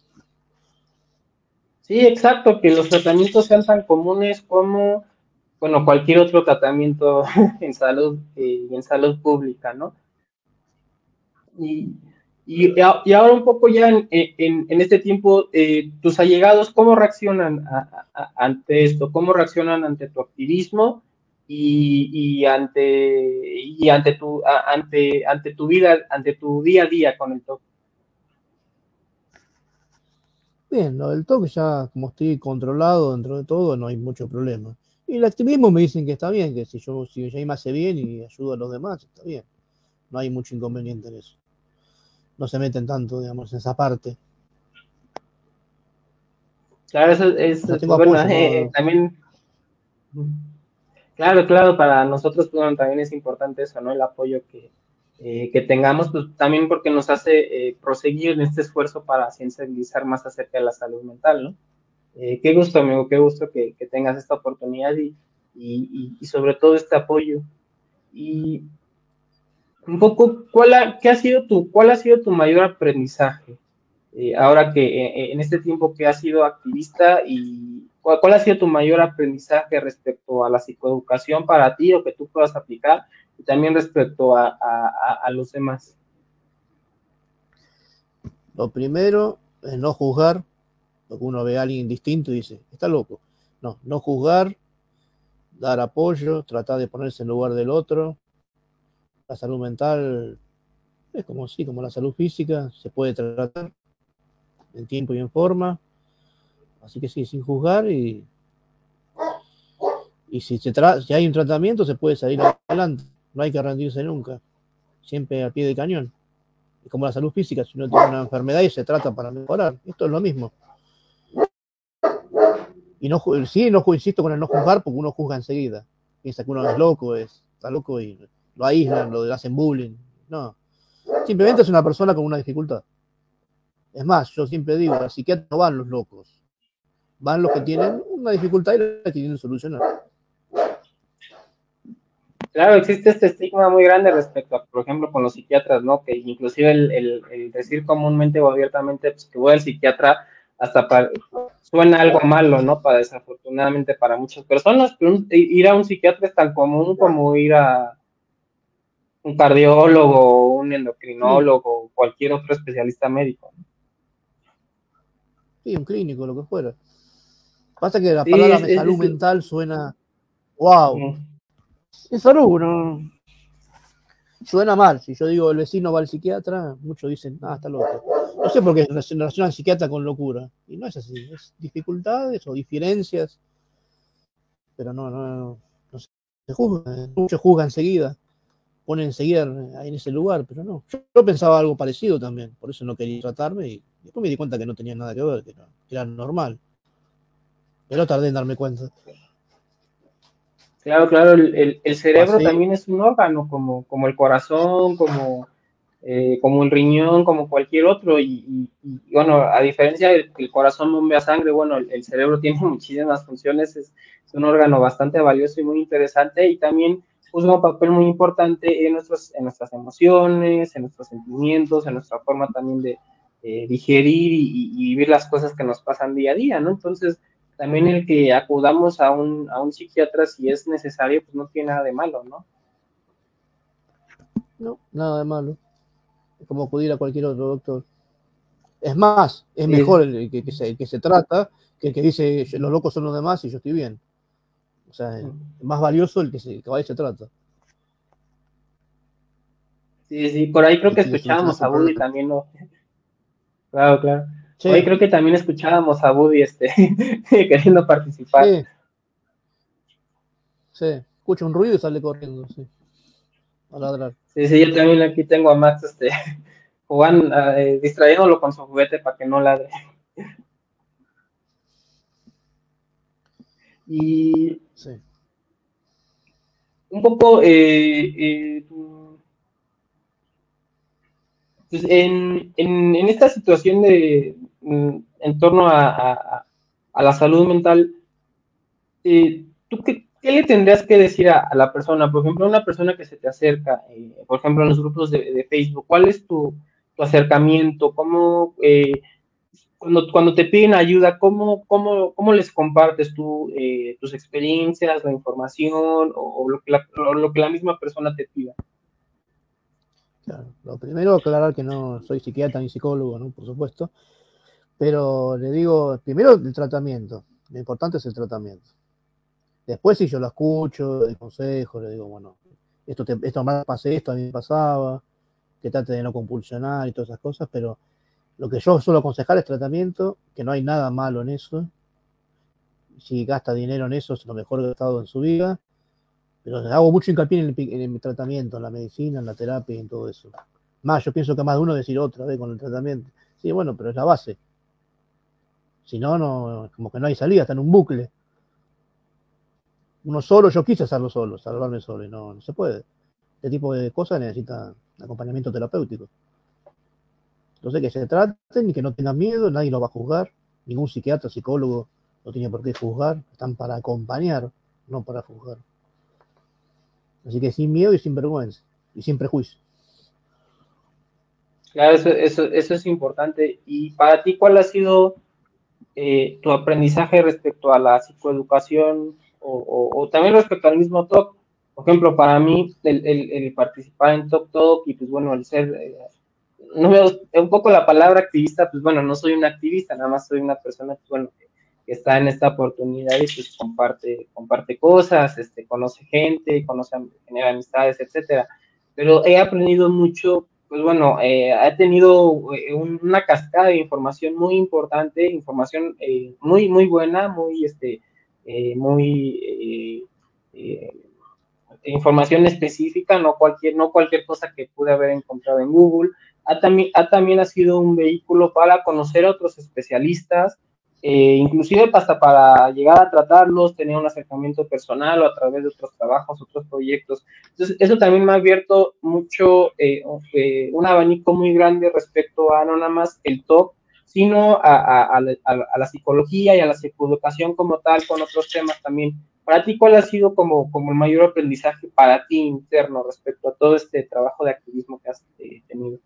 S2: Sí, exacto, que los tratamientos sean tan comunes como, bueno, cualquier otro tratamiento en salud eh, en salud pública, ¿no? Y, y, ahora un poco ya en, este tiempo, eh, tus allegados, ¿cómo reaccionan ante esto? ¿Cómo reaccionan ante tu activismo y, ante y ante tu ante tu vida, ante tu día a día con el TOC?
S3: Bien, lo del toque ya, como estoy controlado dentro de todo, no hay mucho problema. Y el activismo me dicen que está bien, que si yo, si ya me hace bien y ayudo a los demás, está bien. No hay mucho inconveniente en eso. No se meten tanto, digamos, en esa parte.
S2: Claro, eso es, bueno, eh, también. Claro, claro, para nosotros también es importante eso, ¿no? El apoyo que, eh, que tengamos, pues también porque nos hace eh, proseguir en este esfuerzo para sensibilizar más acerca de la salud mental, ¿no? Qué gusto, amigo, qué gusto que, tengas esta oportunidad y, y, sobre todo este apoyo. Y un poco, ¿cuál ha, qué ha sido tu, ¿cuál ha sido tu mayor aprendizaje? ahora que en este tiempo que has sido activista y ¿cuál, ¿cuál, ha sido tu mayor aprendizaje respecto a la psicoeducación para ti o que tú puedas aplicar y también respecto a, los demás.
S3: Lo primero es no juzgar, porque uno ve a alguien distinto y dice, está loco. No, no juzgar, dar apoyo, tratar de ponerse en lugar del otro. La salud mental es como sí, como la salud física, se puede tratar en tiempo y en forma. Así que sí, sin juzgar y, y si, se si hay un tratamiento se puede salir adelante no hay que rendirse nunca, siempre a pie de cañón. Es como la salud física, si uno tiene una enfermedad y se trata para mejorar, esto es lo mismo. Y no, sí, no insisto con el no juzgar porque uno juzga enseguida. Piensa que uno es loco, es, está loco y lo aíslan, lo hacen bullying. No. Simplemente es una persona con una dificultad. Es más, yo siempre digo, así que no van los locos. Van los que tienen una dificultad y la que quieren solucionar.
S2: Claro, existe este estigma muy grande respecto a, por ejemplo, con los psiquiatras, ¿no? Que inclusive el, decir comúnmente o abiertamente pues, que voy al psiquiatra hasta suena algo malo, ¿no? Para desafortunadamente para muchas personas, pero ir a un psiquiatra es tan común como ir a un cardiólogo, un endocrinólogo, cualquier otro especialista médico.
S3: Sí, un clínico, lo que fuera. Pasa que la palabra salud mental suena wow. Es salud, no. Suena mal. Si yo digo el vecino va al psiquiatra, muchos dicen, ah, está loco. no sé por qué relacionan psiquiatra con locura. Y no es así, es dificultades o diferencias. Pero no, no, no, se juzga, muchos juzgan enseguida, ponen enseguida en ese lugar, pero no. Yo, pensaba algo parecido también, por eso no quería tratarme y después me di cuenta que no tenía nada que ver, que era normal. Pero tardé en darme cuenta.
S2: Claro, claro, el, el, cerebro también es un órgano, como, como el corazón, como, eh, como el riñón, como cualquier otro. Y, bueno, a diferencia del que el corazón bombea sangre, bueno, el, cerebro tiene muchísimas funciones, es, un órgano bastante valioso y muy interesante y también juega un papel muy importante en, nuestros, en nuestras emociones, en nuestros sentimientos, en nuestra forma también de digerir y, y, vivir las cosas que nos pasan día a día, ¿no? Entonces, también el que acudamos a un, a un psiquiatra si es necesario, pues no tiene nada de malo, ¿no?
S3: No, nada de malo. Es como acudir a cualquier otro doctor. Es más, es mejor el que, se, que se trata que el que dice los locos son los demás y yo estoy bien. O sea, es más valioso el que, se, que va y se trata.
S2: Sí, sí, por ahí creo que escuchábamos a Buddy también, ¿no? Claro, claro. Hoy creo que también escuchábamos a Buddy este, queriendo participar.
S3: Sí. sí. escucha un ruido y sale corriendo, sí. A ladrar.
S2: Sí, sí, yo también aquí tengo a Max este, jugando, eh, distrayéndolo con su juguete para que no ladre. Y sí. un poco eh, eh, pues en, en, en, esta situación de, Mm, en torno a, la salud mental, eh, ¿tú qué, le tendrías que decir a, la persona? Por ejemplo, una persona que se te acerca, eh, por ejemplo, en los grupos de, Facebook, ¿cuál es tu, acercamiento? ¿Cómo, eh, cuando, cuando te piden ayuda, ¿cómo, cómo, cómo les compartes tú tus experiencias, la información o, lo, que la, lo que la misma persona te pida?
S3: Claro, lo primero aclarar que no soy psiquiatra ni psicólogo, ¿no? Por supuesto. Pero le digo, primero el tratamiento. Lo importante es el tratamiento. Después, si yo lo escucho, el consejo, le digo, bueno, esto, te, esto más pasé esto, a mí me pasaba, que trate de no compulsionar y todas esas cosas, pero lo que yo suelo aconsejar es tratamiento, que no hay nada malo en eso. Si gasta dinero en eso, es lo mejor gastado en su vida. Pero hago mucho hincapié en el, en tratamiento, en la medicina, en la terapia y en todo eso. Más, yo pienso que más de uno decir otra vez con el tratamiento. Sí, bueno, pero es la base. Si no, no, como que no hay salida, está en un bucle. Uno solo, yo quise hacerlo solo, salvarme solo, y no, no se puede. Este tipo de cosas necesita acompañamiento terapéutico. Entonces, que se traten y que no tengan miedo, nadie lo va a juzgar, ningún psiquiatra, psicólogo no tiene por qué juzgar, están para acompañar, no para juzgar. Así que sin miedo y sin vergüenza, y sin prejuicio.
S2: Claro, eso, eso, eso es importante. Y para ti, ¿cuál ha sido eh, tu aprendizaje respecto a la psicoeducación o, también respecto al mismo TOC. Por ejemplo, para mí, el, participar en TOC TOC y pues bueno, el ser, eh, no un poco la palabra activista, pues bueno, no soy un activista, nada más soy una persona pues, bueno, que, está en esta oportunidad y pues comparte, comparte cosas, este, conoce gente, conoce, genera amistades, etcétera. Pero he aprendido mucho pues bueno, eh, ha tenido eh, una cascada de información muy importante, información eh, muy, muy buena, muy, este, muy, información específica, no cualquier, no cualquier cosa que pude haber encontrado en Google. Ha también, ha también ha sido un vehículo para conocer a otros especialistas, eh, inclusive hasta para llegar a tratarlos, tener un acercamiento personal o a través de otros trabajos, otros proyectos. Entonces, eso también me ha abierto mucho, eh, eh, un abanico muy grande respecto a no nada más el TOC, sino a, la psicología y a la psicoeducación como tal, con otros temas también. Para ti, ¿cuál ha sido como, como el mayor aprendizaje para ti interno respecto a todo este trabajo de activismo que has tenido?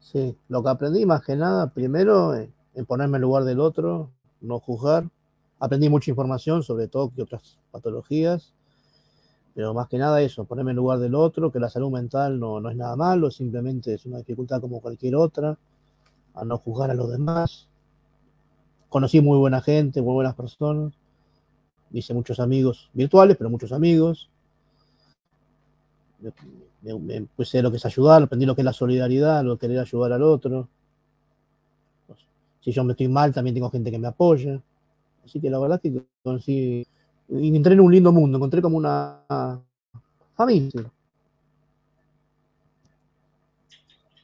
S3: Sí, lo que aprendí más que nada, primero, eh, en ponerme en lugar del otro, no juzgar. Aprendí mucha información sobre todo que otras patologías, pero más que nada eso, ponerme en lugar del otro, que la salud mental no, no es nada malo, simplemente es una dificultad como cualquier otra, a no juzgar a los demás. Conocí muy buena gente, muy buenas personas, hice muchos amigos virtuales, pero muchos amigos. Pues sé lo que es ayudar, aprendí lo que es la solidaridad, lo que querer ayudar al otro. Si yo me estoy mal, también tengo gente que me apoya. Así que la verdad es que entré en un lindo mundo, encontré como una familia.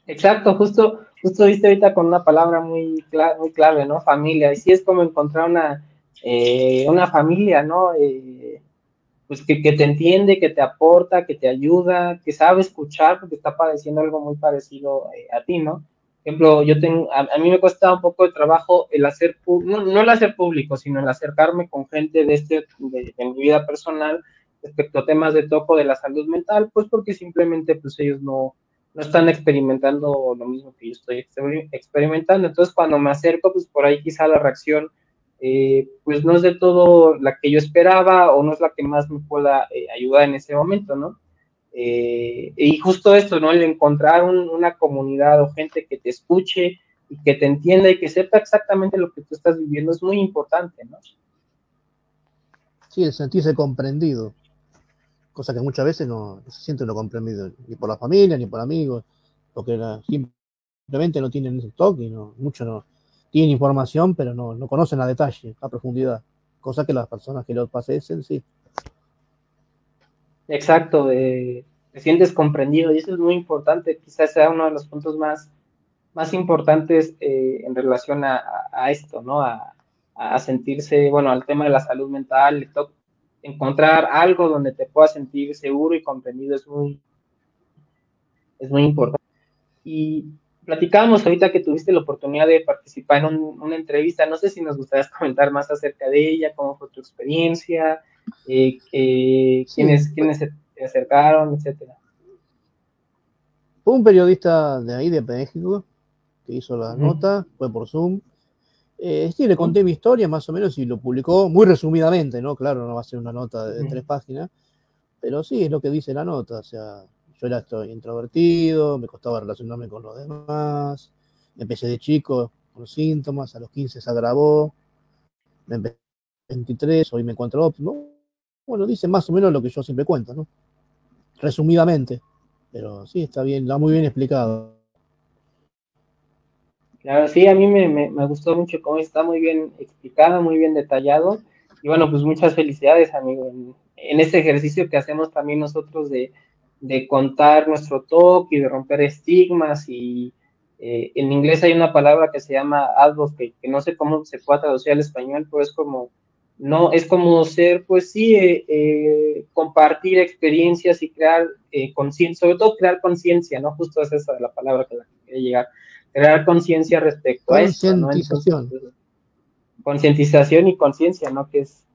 S2: Exacto, justo, justo viste ahorita con una palabra muy, muy clave, ¿no? Familia. Y sí es como encontrar una, eh, una familia, ¿no? Eh, pues que, te entiende, que te aporta, que te ayuda, que sabe escuchar, porque está padeciendo algo muy parecido eh, a ti, ¿no? Por ejemplo, yo tengo, a, mí me cuesta un poco de trabajo el hacer, no, no, el hacer público, sino el acercarme con gente de, este, de, mi vida personal respecto a temas de toco de la salud mental, pues porque simplemente pues ellos no, no están experimentando lo mismo que yo estoy experimentando. Entonces, cuando me acerco, pues por ahí quizá la reacción eh, pues no es de todo la que yo esperaba o no es la que más me pueda eh, ayudar en ese momento, ¿no? Eh, y justo esto, ¿no? El encontrar una comunidad o gente que te escuche y que te entienda y que sepa exactamente lo que tú estás viviendo es muy importante, ¿no?
S3: Sí, el sentirse comprendido, cosa que muchas veces no, se siente lo comprendido, ni por la familia, ni por amigos, porque simplemente no tienen ese toque, no, mucho no, tienen información, pero no, no conocen a detalle, a profundidad, cosa que las personas que lo pasen sí.
S2: Exacto, te sientes comprendido y eso es muy importante, quizás sea uno de los puntos más, más importantes eh, en relación a, esto, ¿no? A, sentirse, bueno, al tema de la salud mental, encontrar algo donde te puedas sentir seguro y comprendido es muy, es muy importante. Y platicábamos ahorita que tuviste la oportunidad de participar en una entrevista, no sé si nos gustaría comentar más acerca de ella, cómo fue tu experiencia, eh, quiénes, quiénes se te acercaron, etcétera.
S3: Fue un periodista de ahí, de México, que hizo la nota, fue por Zoom. Eh, sí, le conté mi historia más o menos y lo publicó muy resumidamente, ¿no? Claro, no va a ser una nota de, de tres páginas, pero sí, es lo que dice la nota, o sea, yo era introvertido, me costaba relacionarme con los demás, empecé de chico con síntomas, a los 15 se agravó, me empecé 23, hoy me encuentro óptimo. Bueno, dice más o menos lo que yo siempre cuento, ¿no? Resumidamente, pero sí, está bien, está muy bien explicado.
S2: Claro, sí, a mí me, gustó mucho cómo está muy bien explicado, muy bien detallado. Y bueno, pues muchas felicidades, amigo, en este ejercicio que hacemos también nosotros de, de contar nuestro toque y de romper estigmas y eh, en inglés hay una palabra que se llama advocate, que no sé cómo se puede traducir al español, pero es como, no, es como ser, pues sí, eh, eh, compartir experiencias y crear conciencia, sobre todo crear conciencia, ¿no? Justo es esa la palabra que la que quería llegar, crear conciencia respecto a eso, ¿no? Concientización y conciencia, ¿no? Que es,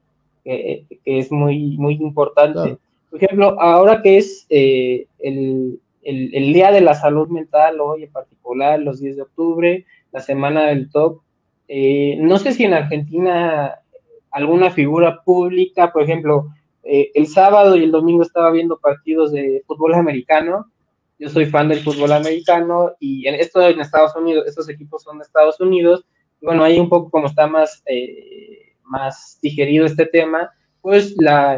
S2: que es muy, muy importante. Por ejemplo, ahora que es eh, el, Día de la Salud Mental, hoy en particular, los 10 de octubre, la semana del top, eh, no sé si en Argentina alguna figura pública, por ejemplo, eh, el sábado y el domingo estaba viendo partidos de fútbol americano. Yo soy fan del fútbol americano y en esto en Estados Unidos, estos equipos son de Estados Unidos. bueno, ahí un poco como está más, más digerido este tema, pues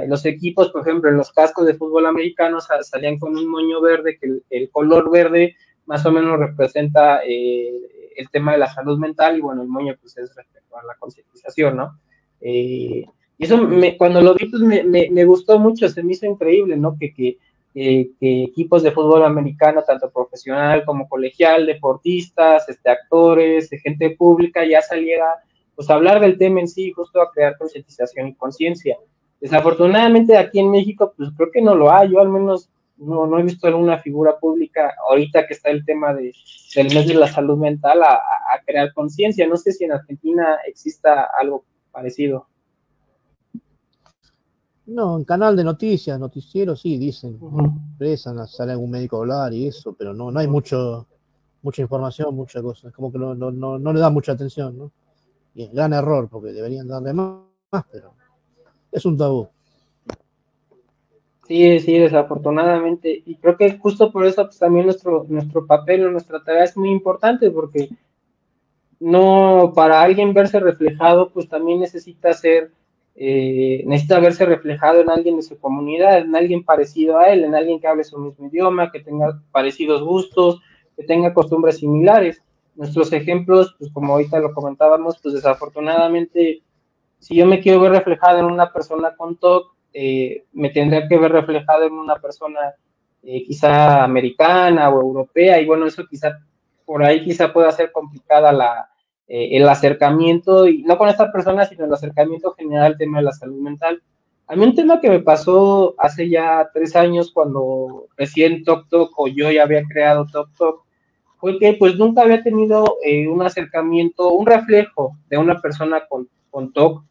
S2: los equipos, por ejemplo, en los cascos de fútbol americano salían con un moño verde, que el, color verde más o menos representa eh, el tema de la salud mental y bueno, el moño pues es respecto a la concientización, ¿no? Eh, y eso cuando lo vi pues me, gustó mucho, se me hizo increíble, ¿no? Que, que, equipos de fútbol americano, tanto profesional como colegial, deportistas, este, actores, gente pública, ya saliera pues hablar del tema en sí, justo a crear concientización y conciencia. Desafortunadamente aquí en México, pues creo que no lo hay, yo al menos no, no he visto alguna figura pública ahorita que está el tema de, del mes de la salud mental a, crear conciencia. No sé si en Argentina exista algo parecido.
S3: No, en canal de noticias, noticiero, sí, dicen, uh sale algún médico a hablar y eso, pero no, no hay mucho, mucha información, mucha cosa, como que no, no, no, no le da mucha atención, ¿no? Y es gran error, porque deberían darle más pero es un tabú.
S2: Sí, sí, desafortunadamente. Y creo que justo por eso pues, también nuestro, nuestro papel o nuestra tarea es muy importante, porque no, para alguien verse reflejado, pues también necesita ser eh, necesita verse reflejado en alguien de su comunidad, en alguien parecido a él, en alguien que hable su mismo idioma, que tenga parecidos gustos, que tenga costumbres similares. Nuestros ejemplos, pues como ahorita lo comentábamos, pues desafortunadamente, si yo me quiero ver reflejado en una persona con TOC, eh, me tendría que ver reflejado en una persona eh, quizá americana o europea, y bueno, eso quizá por ahí quizá pueda ser complicada la, eh, el acercamiento, y no con esta persona, sino el acercamiento general al tema de la salud mental. A mí un tema que me pasó hace ya tres años cuando recién Tok Tok o yo ya había creado Tok Tok, fue que pues nunca había tenido un acercamiento, un reflejo de una persona con, con TOC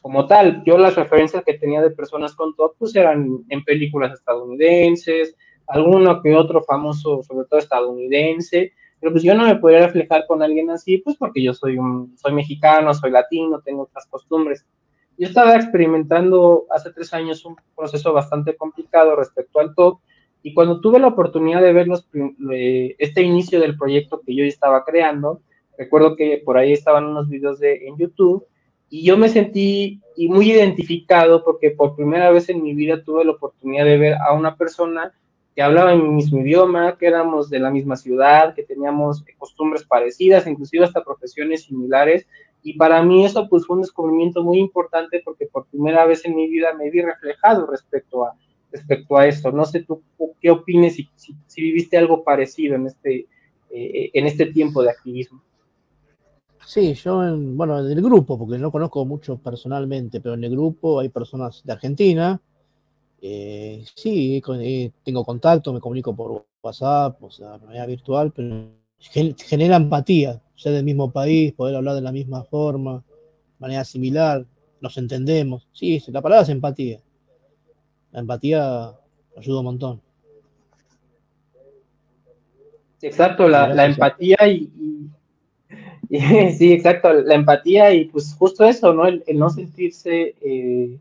S2: como tal. Yo las referencias que tenía de personas con TOC pues eran en películas estadounidenses, alguno que otro famoso, sobre todo estadounidense, pero pues yo no me podía reflejar con alguien así, pues porque yo soy un, soy mexicano, soy latino, tengo otras costumbres. Yo estaba experimentando hace tres años un proceso bastante complicado respecto al TOC, y cuando tuve la oportunidad de ver eh, este inicio del proyecto que yo estaba creando, recuerdo que por ahí estaban unos videos de, en YouTube, y yo me sentí muy identificado porque por primera vez en mi vida tuve la oportunidad de ver a una persona que hablaba en mi mismo idioma, que éramos de la misma ciudad, que teníamos costumbres parecidas, inclusive hasta profesiones similares. Y para mí eso pues fue un descubrimiento muy importante porque por primera vez en mi vida me vi reflejado respecto a, respecto a esto. No sé tú qué opines si, si, viviste algo parecido en este, eh, en este tiempo de activismo.
S3: Sí, yo, en, bueno, en el grupo, porque no conozco mucho personalmente, pero en el grupo hay personas de Argentina, eh, sí, eh, tengo contacto, me comunico por WhatsApp, o sea, de manera virtual, pero genera empatía, ser del mismo país, poder hablar de la misma forma, manera similar, nos entendemos. Sí, la palabra es empatía. La empatía ayuda un montón.
S2: Exacto, la, empatía y, sí, exacto, la empatía y pues justo eso, ¿no? El, no sentirse eh,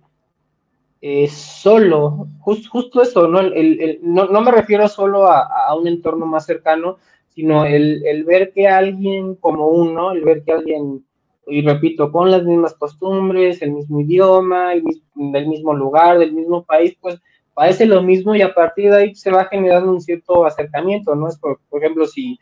S2: eh, solo, justo eso, ¿no? El, no, no, me refiero solo a, un entorno más cercano, sino el, ver que alguien como uno, el ver que alguien, y repito, con las mismas costumbres, el mismo idioma, el del mismo lugar, del mismo país, pues parece lo mismo y a partir de ahí se va generando un cierto acercamiento, ¿no? Es por, por ejemplo, si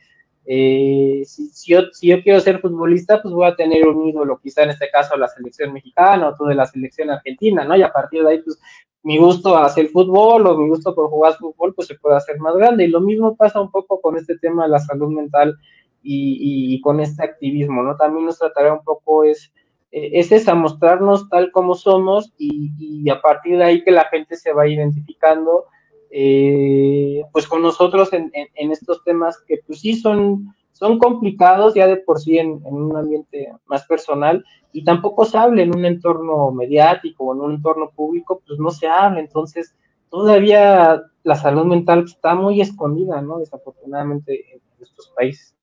S2: eh, si, yo, quiero ser futbolista, pues voy a tener un ídolo, quizá en este caso la selección mexicana o tú de la selección argentina, ¿no? Y a partir de ahí, pues mi gusto a hacer fútbol o mi gusto por jugar fútbol, pues se puede hacer más grande. Y lo mismo pasa un poco con este tema de la salud mental y, con este activismo, ¿no? También nuestra tarea un poco es, eh, es esa, mostrarnos tal como somos y, y a partir de ahí que la gente se va identificando eh, pues con nosotros en, estos temas que pues sí son, son complicados ya de por sí en, un ambiente más personal y tampoco se habla en un entorno mediático o en un entorno público, pues no se habla, entonces todavía la salud mental está muy escondida, ¿no? Desafortunadamente en estos países.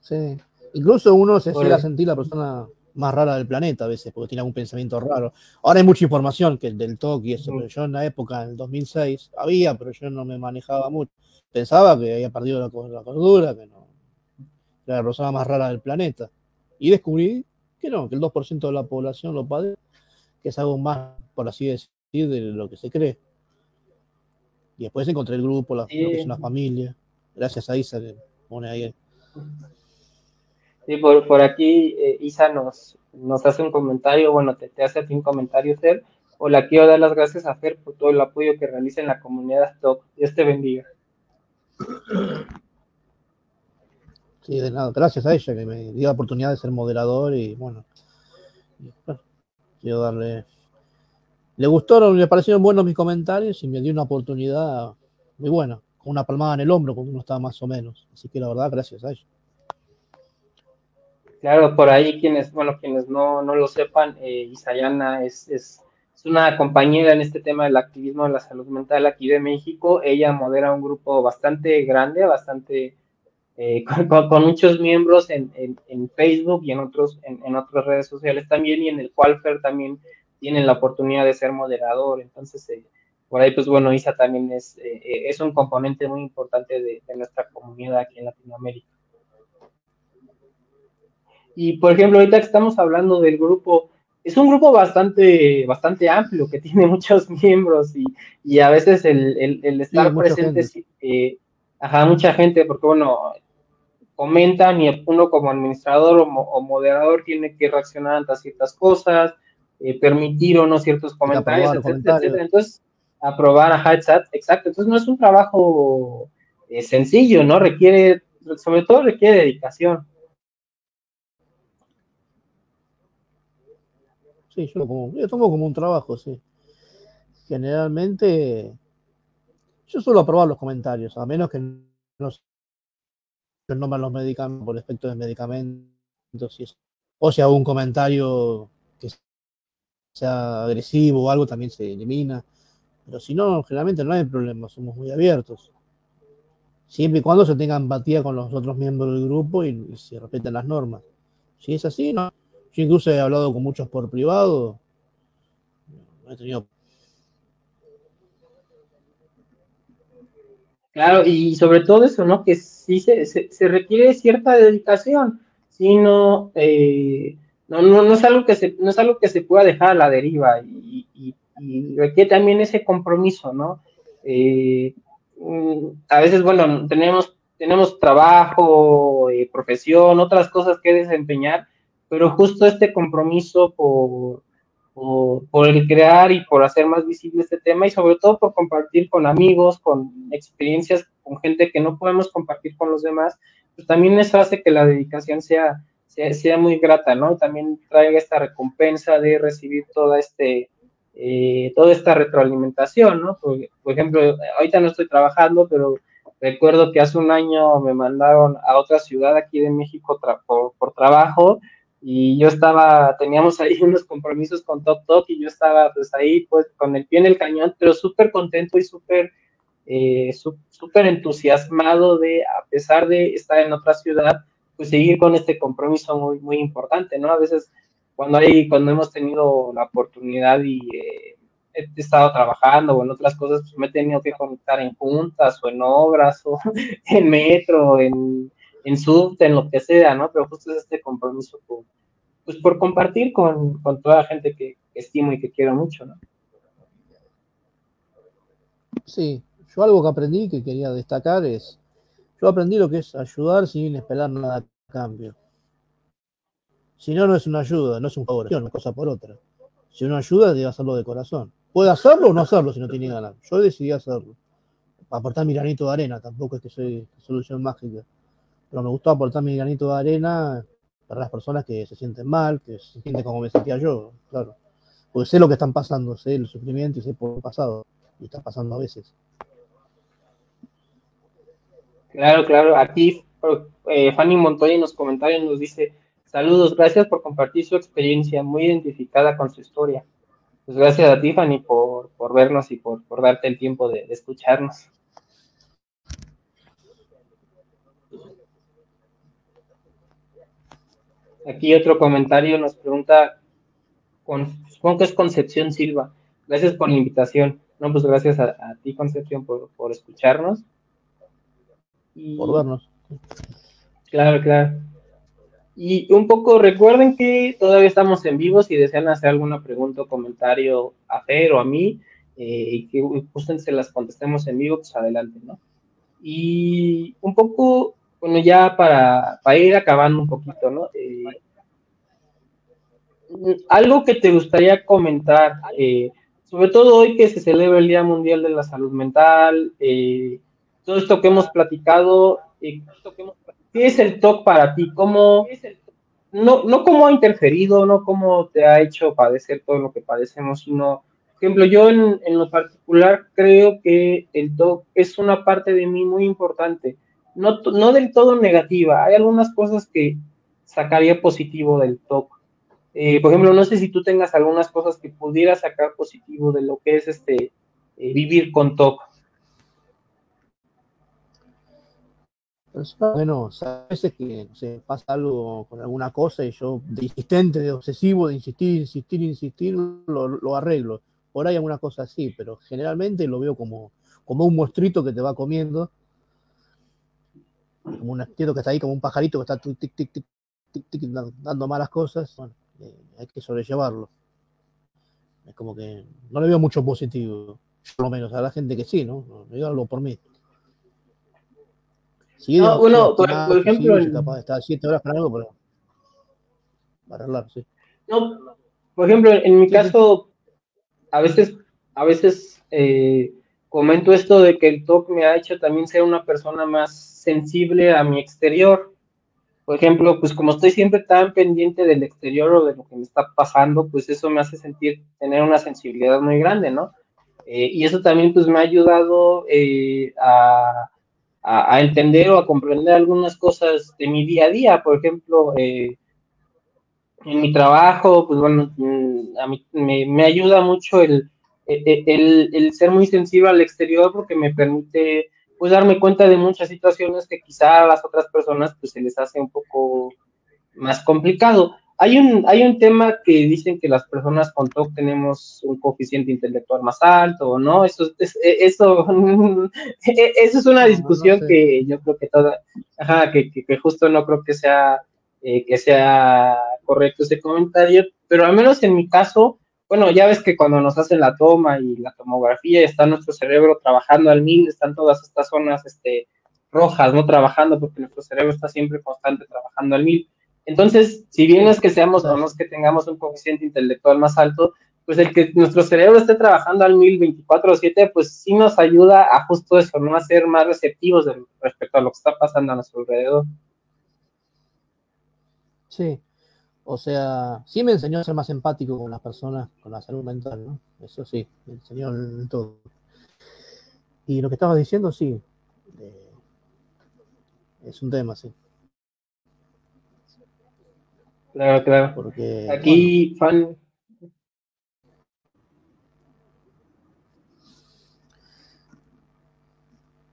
S3: Sí, incluso uno se llega a sentir la persona más rara del planeta a veces, porque tiene algún pensamiento raro. Ahora hay mucha información que el del TOC y eso, pero yo en la época, en el 2006, había, pero yo no me manejaba mucho. Pensaba que había perdido la, cordura, que no era la persona más rara del planeta. Y descubrí que no, que el 2% de la población lo padece, que es algo más, por así decir, de lo que se cree. Y después encontré el grupo, la, lo que es una familia. Gracias a Isa que pone ahí
S2: Sí, por, por aquí eh, Isa nos, nos hace un comentario, bueno, te, te hace a ti un comentario, Fer. Hola, quiero dar las gracias a Fer por todo el apoyo que realiza en la comunidad TOC. Dios te bendiga.
S3: Sí, de nada, gracias a ella que me dio la oportunidad de ser moderador y bueno, quiero darle... Le gustaron, le parecieron buenos mis comentarios y me dio una oportunidad muy buena, con una palmada en el hombro cuando uno estaba más o menos. Así que la verdad, gracias a ella.
S2: Claro, por ahí quienes, bueno, quienes no, no lo sepan, eh, Isayana es, es, es, una compañera en este tema del activismo de la salud mental aquí de México. Ella modera un grupo bastante grande, bastante eh, con, muchos miembros en, en, Facebook y en otros en, en, otras redes sociales también y en el cual Fer también tiene la oportunidad de ser moderador. Entonces, eh, por ahí, pues bueno, Isa también es, eh, es un componente muy importante de, de nuestra comunidad aquí en Latinoamérica. Y por ejemplo, ahorita que estamos hablando del grupo, es un grupo bastante, bastante amplio, que tiene muchos miembros y, y a veces el, el, estar presente, eh, ajá, mucha gente, porque bueno, comentan y uno como administrador o, moderador tiene que reaccionar ante ciertas cosas, eh, permitir o no ciertos comentarios, etcétera, etcétera. Entonces, aprobar, ajá, exacto. Entonces no es un trabajo eh, sencillo, ¿no? Requiere, sobre todo requiere dedicación.
S3: Yo, tomo como un trabajo, sí. Generalmente, yo suelo aprobar los comentarios, a menos que no se nombran los medicamentos por efecto de medicamentos y eso. O hago un comentario que sea agresivo o algo, también se elimina. Pero si no, generalmente no hay problema, somos muy abiertos. Siempre y cuando se tenga empatía con los otros miembros del grupo y, se respeten las normas. Si es así, no. Incluso he hablado con muchos por privado. He tenido.
S2: Claro, y sobre todo eso, ¿no? Que sí se, se, requiere cierta dedicación, sino eh, no, no, no, es algo que se, no es algo que se pueda dejar a la deriva y, y, y requiere también ese compromiso, ¿no? Eh, mm, a veces, bueno, tenemos, tenemos trabajo, eh, profesión, otras cosas que desempeñar, pero justo este compromiso por, por, el crear y por hacer más visible este tema y sobre todo por compartir con amigos, con experiencias, con gente que no podemos compartir con los demás, pues también eso hace que la dedicación sea, sea, muy grata, ¿no? También traiga esta recompensa de recibir toda este eh, toda esta retroalimentación, ¿no? Por, ejemplo, ahorita no estoy trabajando, pero recuerdo que hace un año me mandaron a otra ciudad aquí de México por, trabajo y yo estaba, teníamos ahí unos compromisos con Top Top y yo estaba pues ahí pues con el pie en el cañón, pero súper contento y súper eh, súper entusiasmado de, a pesar de estar en otra ciudad, pues seguir con este compromiso muy, muy importante, ¿no? A veces cuando hay, cuando hemos tenido la oportunidad y eh, he estado trabajando o en otras cosas, pues me he tenido que conectar en juntas o en obras o en metro, en, en subte, en lo que sea, ¿no? Pero justo es este compromiso por, pues por compartir con, con toda la gente que, estimo y que quiero mucho, ¿no?
S3: Sí, yo algo que aprendí que quería destacar es, yo aprendí lo que es ayudar sin esperar nada a cambio. Si no, no es una ayuda, no es un favor, es una cosa por otra. Si uno ayuda, debe hacerlo de corazón. Puede hacerlo o no hacerlo si no tiene ganas. Yo decidí hacerlo. Aportar mi granito de arena, tampoco es que soy solución mágica. Pero me gustó aportar mi granito de arena para las personas que se sienten mal, que se sienten como me sentía yo, claro. Porque sé lo que están pasando, sé el sufrimiento y sé por el pasado. Y está pasando a veces.
S2: Claro, claro. Aquí eh, Fanny Montoya en los comentarios nos dice, Saludos, gracias por compartir su experiencia, muy identificada con su historia. Pues gracias a Tiffany por, por vernos y por, por darte el tiempo de, escucharnos. Aquí otro comentario nos pregunta, con, supongo que es Concepción Silva. Gracias por la invitación. No, pues gracias a, ti, Concepción, por, por escucharnos.
S3: por vernos.
S2: Claro, claro. Y un poco recuerden que todavía estamos en vivo. Si desean hacer alguna pregunta o comentario a Fer o a mí, eh, y que justo se las contestemos en vivo, pues adelante, ¿no? Y un poco, bueno, ya para, para ir acabando un poquito, ¿no? Eh, algo que te gustaría comentar, eh, sobre todo hoy que se celebra el Día Mundial de la Salud Mental, todo esto que hemos platicado, ¿Qué es el TOC para ti? ¿Cómo, no, no cómo ha interferido, no cómo te ha hecho padecer todo lo que padecemos, sino, por ejemplo, yo en, lo particular creo que el TOC es una parte de mí muy importante, no, no del todo negativa, hay algunas cosas que sacaría positivo del TOC. Eh, por ejemplo, no sé si tú tengas algunas cosas que pudieras sacar positivo de lo que es este eh, vivir con TOC.
S3: bueno, a veces que se pasa algo con alguna cosa y yo de insistente, de obsesivo, de insistir, insistir, insistir, lo, arreglo. Por ahí alguna cosa así, pero generalmente lo veo como, como un monstruito que te va comiendo, como un entiendo que está ahí como un pajarito que está tic, tic, tic, dando malas cosas, bueno, eh, hay que sobrellevarlo. Es como que no le veo mucho positivo, por lo menos a la gente que sí, ¿no? Digo algo por mí.
S2: Sí, no, uno, por, ejemplo,
S3: sí, capaz de estar siete horas para algo, pero para hablar, sí.
S2: No, por ejemplo, en mi caso, a veces, a veces eh, comento esto de que el TOC me ha hecho también ser una persona más sensible a mi exterior. Por ejemplo, pues como estoy siempre tan pendiente del exterior o de lo que me está pasando, pues eso me hace sentir tener una sensibilidad muy grande, ¿no? Eh, y eso también pues me ha ayudado eh, a, a, entender o a comprender algunas cosas de mi día a día. Por ejemplo, eh, en mi trabajo, pues bueno, mm, a mí me, ayuda mucho el, el, el, ser muy sensible al exterior porque me permite pues darme cuenta de muchas situaciones que quizá a las otras personas pues se les hace un poco más complicado. Hay un, hay un tema que dicen que las personas con TOC tenemos un coeficiente intelectual más alto, ¿no? Eso, es, eso, eso es una discusión que yo creo que toda, ajá, que, que, justo no creo que sea, eh, que sea correcto ese comentario, pero al menos en mi caso, bueno, ya ves que cuando nos hacen la toma y la tomografía, está nuestro cerebro trabajando al mil, están todas estas zonas este, rojas, ¿no? Trabajando, porque nuestro cerebro está siempre constante trabajando al mil entonces, si bien es que seamos o no es que tengamos un coeficiente intelectual más alto, pues el que nuestro cerebro esté trabajando al 1024 o 7, pues sí nos ayuda a justo eso, ¿no? A ser más receptivos respecto a lo que está pasando a nuestro alrededor.
S3: Sí, o sea, sí me enseñó a ser más empático con las personas, con la salud mental, ¿no? Eso sí, me enseñó en todo. Y lo que estabas diciendo, sí, eh, es un tema, sí.
S2: Claro, claro. Porque, Aquí, fan.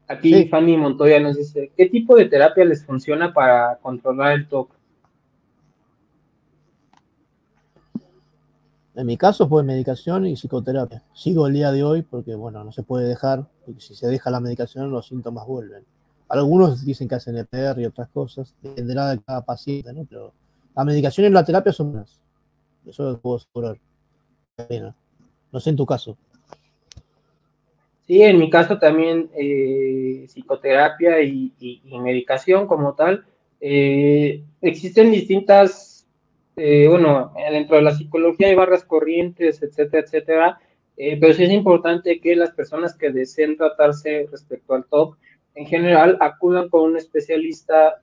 S2: Aquí Fanny Montoya nos dice, ¿qué tipo de terapia les funciona para controlar el TOC?
S3: En mi caso fue medicación y psicoterapia. Sigo el día de hoy porque, bueno, no se puede dejar, porque si se deja la medicación los síntomas vuelven. Algunos dicen que hacen EPR y otras cosas, dependerá de cada paciente, ¿no? Pero la medicación y la terapia son buenas. Eso lo puedo asegurar. No sé en tu caso.
S2: Sí, en mi caso también eh, psicoterapia y, medicación como tal. Eh, existen distintas, eh, bueno, dentro de la psicología hay barras corrientes, etcétera, etcétera. pero sí es importante que las personas que deseen tratarse respecto al TOC, en general, acudan con un especialista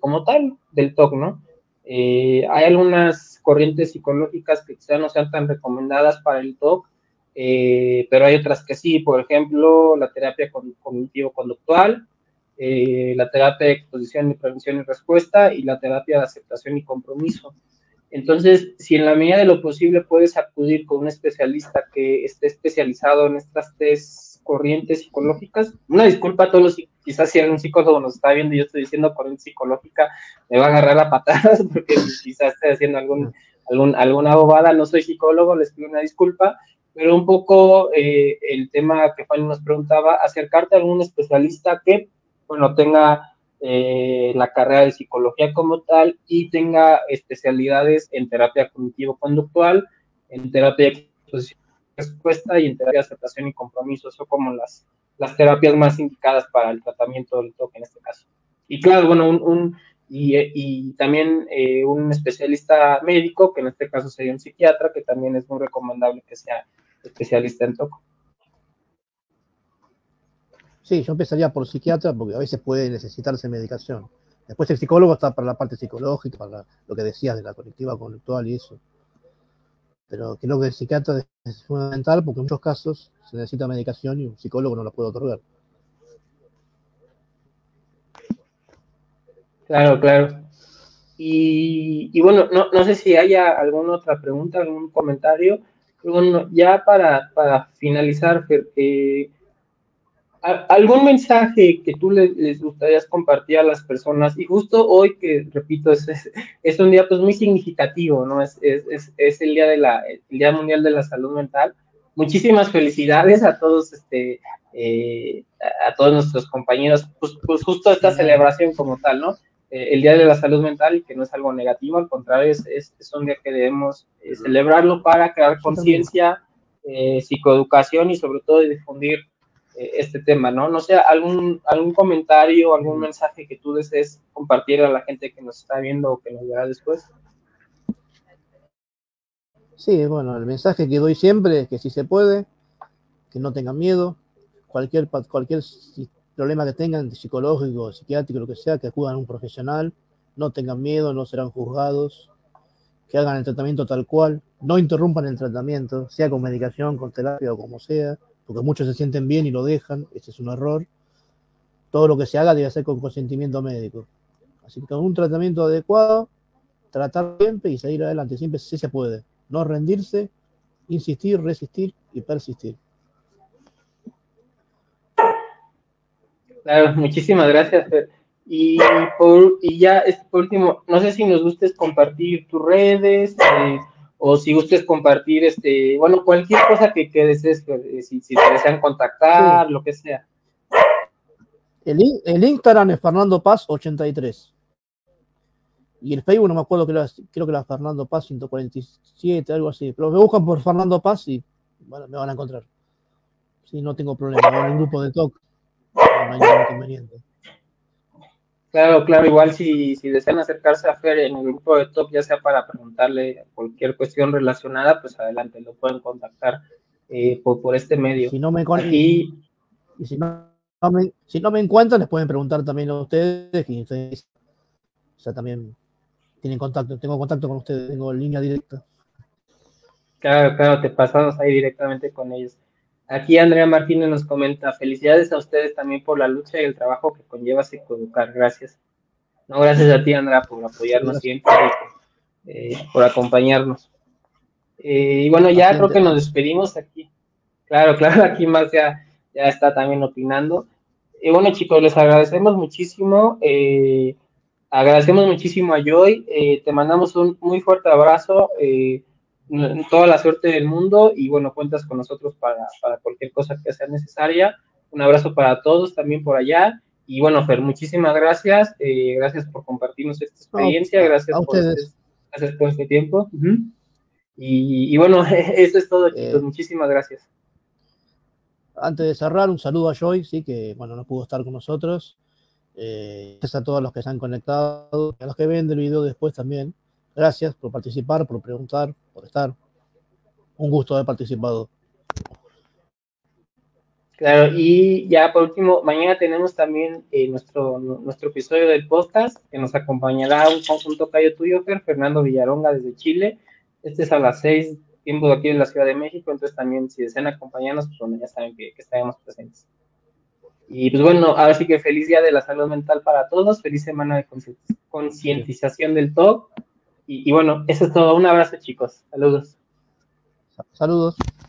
S2: como tal del TOC, ¿no? Eh, hay algunas corrientes psicológicas que quizá no sean tan recomendadas para el TOC, eh, pero hay otras que sí, por ejemplo, la terapia cognitivo-conductual, eh, la terapia de exposición y prevención y respuesta y la terapia de aceptación y compromiso. Entonces, si en la medida de lo posible puedes acudir con un especialista que esté especializado en estas tres corrientes psicológicas, una disculpa a todos los quizás si algún psicólogo nos está viendo y yo estoy diciendo corriente psicológica, me va a agarrar a patadas porque quizás esté haciendo algún, algún, alguna bobada, no soy psicólogo, les pido una disculpa, pero un poco eh, el tema que Juan nos preguntaba, acercarte a algún especialista que, bueno, tenga eh, la carrera de psicología como tal y tenga especialidades en terapia cognitivo-conductual, en terapia de respuesta y en terapia de aceptación y compromiso, eso como las, las terapias más indicadas para el tratamiento del TOC en este caso. Y claro, bueno, un, y, y, también eh, un especialista médico, que en este caso sería un psiquiatra, que también es muy recomendable que sea especialista en TOC.
S3: Sí, yo empezaría por psiquiatra porque a veces puede necesitarse medicación. Después el psicólogo está para la parte psicológica, para lo que decías de la colectiva conductual y eso pero creo que el psiquiatra es fundamental porque en muchos casos se necesita medicación y un psicólogo no la puede otorgar.
S2: Claro, claro. Y, bueno, no, sé si haya alguna otra pregunta, algún comentario. Bueno, ya para, para finalizar, eh, ¿Algún mensaje que tú les, gustaría compartir a las personas? Y justo hoy, que repito, es, es, un día pues muy significativo, ¿no? Es, es, es, el, día de la, el Día Mundial de la Salud Mental. Muchísimas felicidades a todos, este, eh, a todos nuestros compañeros, pues, pues, justo esta celebración como tal, ¿no? eh, el Día de la Salud Mental, que no es algo negativo, al contrario, es, es, un día que debemos eh, celebrarlo para crear conciencia, psicoeducación y sobre todo difundir este tema, ¿no? No sé, algún, algún comentario, algún mensaje que tú desees compartir a la gente que nos está viendo o que nos verá después.
S3: Sí, bueno, el mensaje que doy siempre es que si se puede, que no tengan miedo, cualquier, cualquier problema que tengan, psicológico, psiquiátrico, lo que sea, que acudan a un profesional, no tengan miedo, no serán juzgados, que hagan el tratamiento tal cual, no interrumpan el tratamiento, sea con medicación, con terapia o como sea, porque muchos se sienten bien y lo dejan, ese es un error. Todo lo que se haga debe ser con consentimiento médico. Así que con un tratamiento adecuado, tratar siempre y seguir adelante, siempre sí se puede. No rendirse, insistir, resistir y persistir.
S2: Claro, muchísimas gracias, Y, por, y ya, por último, no sé si nos gustes compartir tus redes eh, o si gustes compartir, este, bueno, cualquier cosa que, que desees, eh, si, si, te desean contactar, lo que sea.
S3: El, el Instagram es Fernando Paz 83. Y el Facebook no me acuerdo, que creo que era Fernando Paz 147, algo así. Pero me buscan por Fernando Paz y bueno, me van a encontrar. Sí, no tengo problema. En el grupo de talk
S2: Claro, claro, igual si, si desean acercarse a Fer en el grupo de top, ya sea para preguntarle cualquier cuestión relacionada, pues adelante, lo pueden contactar eh, por, este medio.
S3: Si no me y, si no, me, si no me encuentran, les pueden preguntar también a ustedes, y ustedes o sea, también tienen contacto, tengo contacto con ustedes, tengo línea directa.
S2: Claro, claro, te pasamos ahí directamente con ellos. Aquí Andrea Martínez nos comenta, felicidades a ustedes también por la lucha y el trabajo que conlleva psicoeducar. Gracias. No, gracias a ti, Andrea, por apoyarnos siempre y eh, por acompañarnos. Eh, y bueno, ya creo que nos despedimos aquí. Claro, claro, aquí más ya, ya está también opinando. Y bueno, chicos, les agradecemos muchísimo. Eh, agradecemos muchísimo a Joy. te mandamos un muy fuerte abrazo toda la suerte del mundo y bueno, cuentas con nosotros para, cualquier cosa que sea necesaria. Un abrazo para todos también por allá. Y bueno, Fer, muchísimas gracias. Eh, gracias por compartirnos esta experiencia. gracias, por este, gracias por este tiempo. y, bueno, eso es todo, chicos. Eh, muchísimas gracias.
S3: Antes de cerrar, un saludo a Joy, sí, que bueno, no pudo estar con nosotros. Eh, gracias a todos los que se han conectado, a los que ven el video después también. Gracias por participar, por preguntar, por estar. Un gusto haber participado.
S2: Claro, y ya por último, mañana tenemos también eh, nuestro, nuestro episodio del podcast que nos acompañará un conjunto cayo tuyo, Fernando Villaronga desde Chile. Este es a las seis, tiempo de aquí en la Ciudad de México, entonces también si desean acompañarnos, pues ya saben que, que estaremos presentes. Y pues bueno, ahora sí que feliz día de la salud mental para todos, feliz semana de concientización del TOC y, bueno, eso es todo. Un abrazo, chicos. Saludos.
S3: Saludos.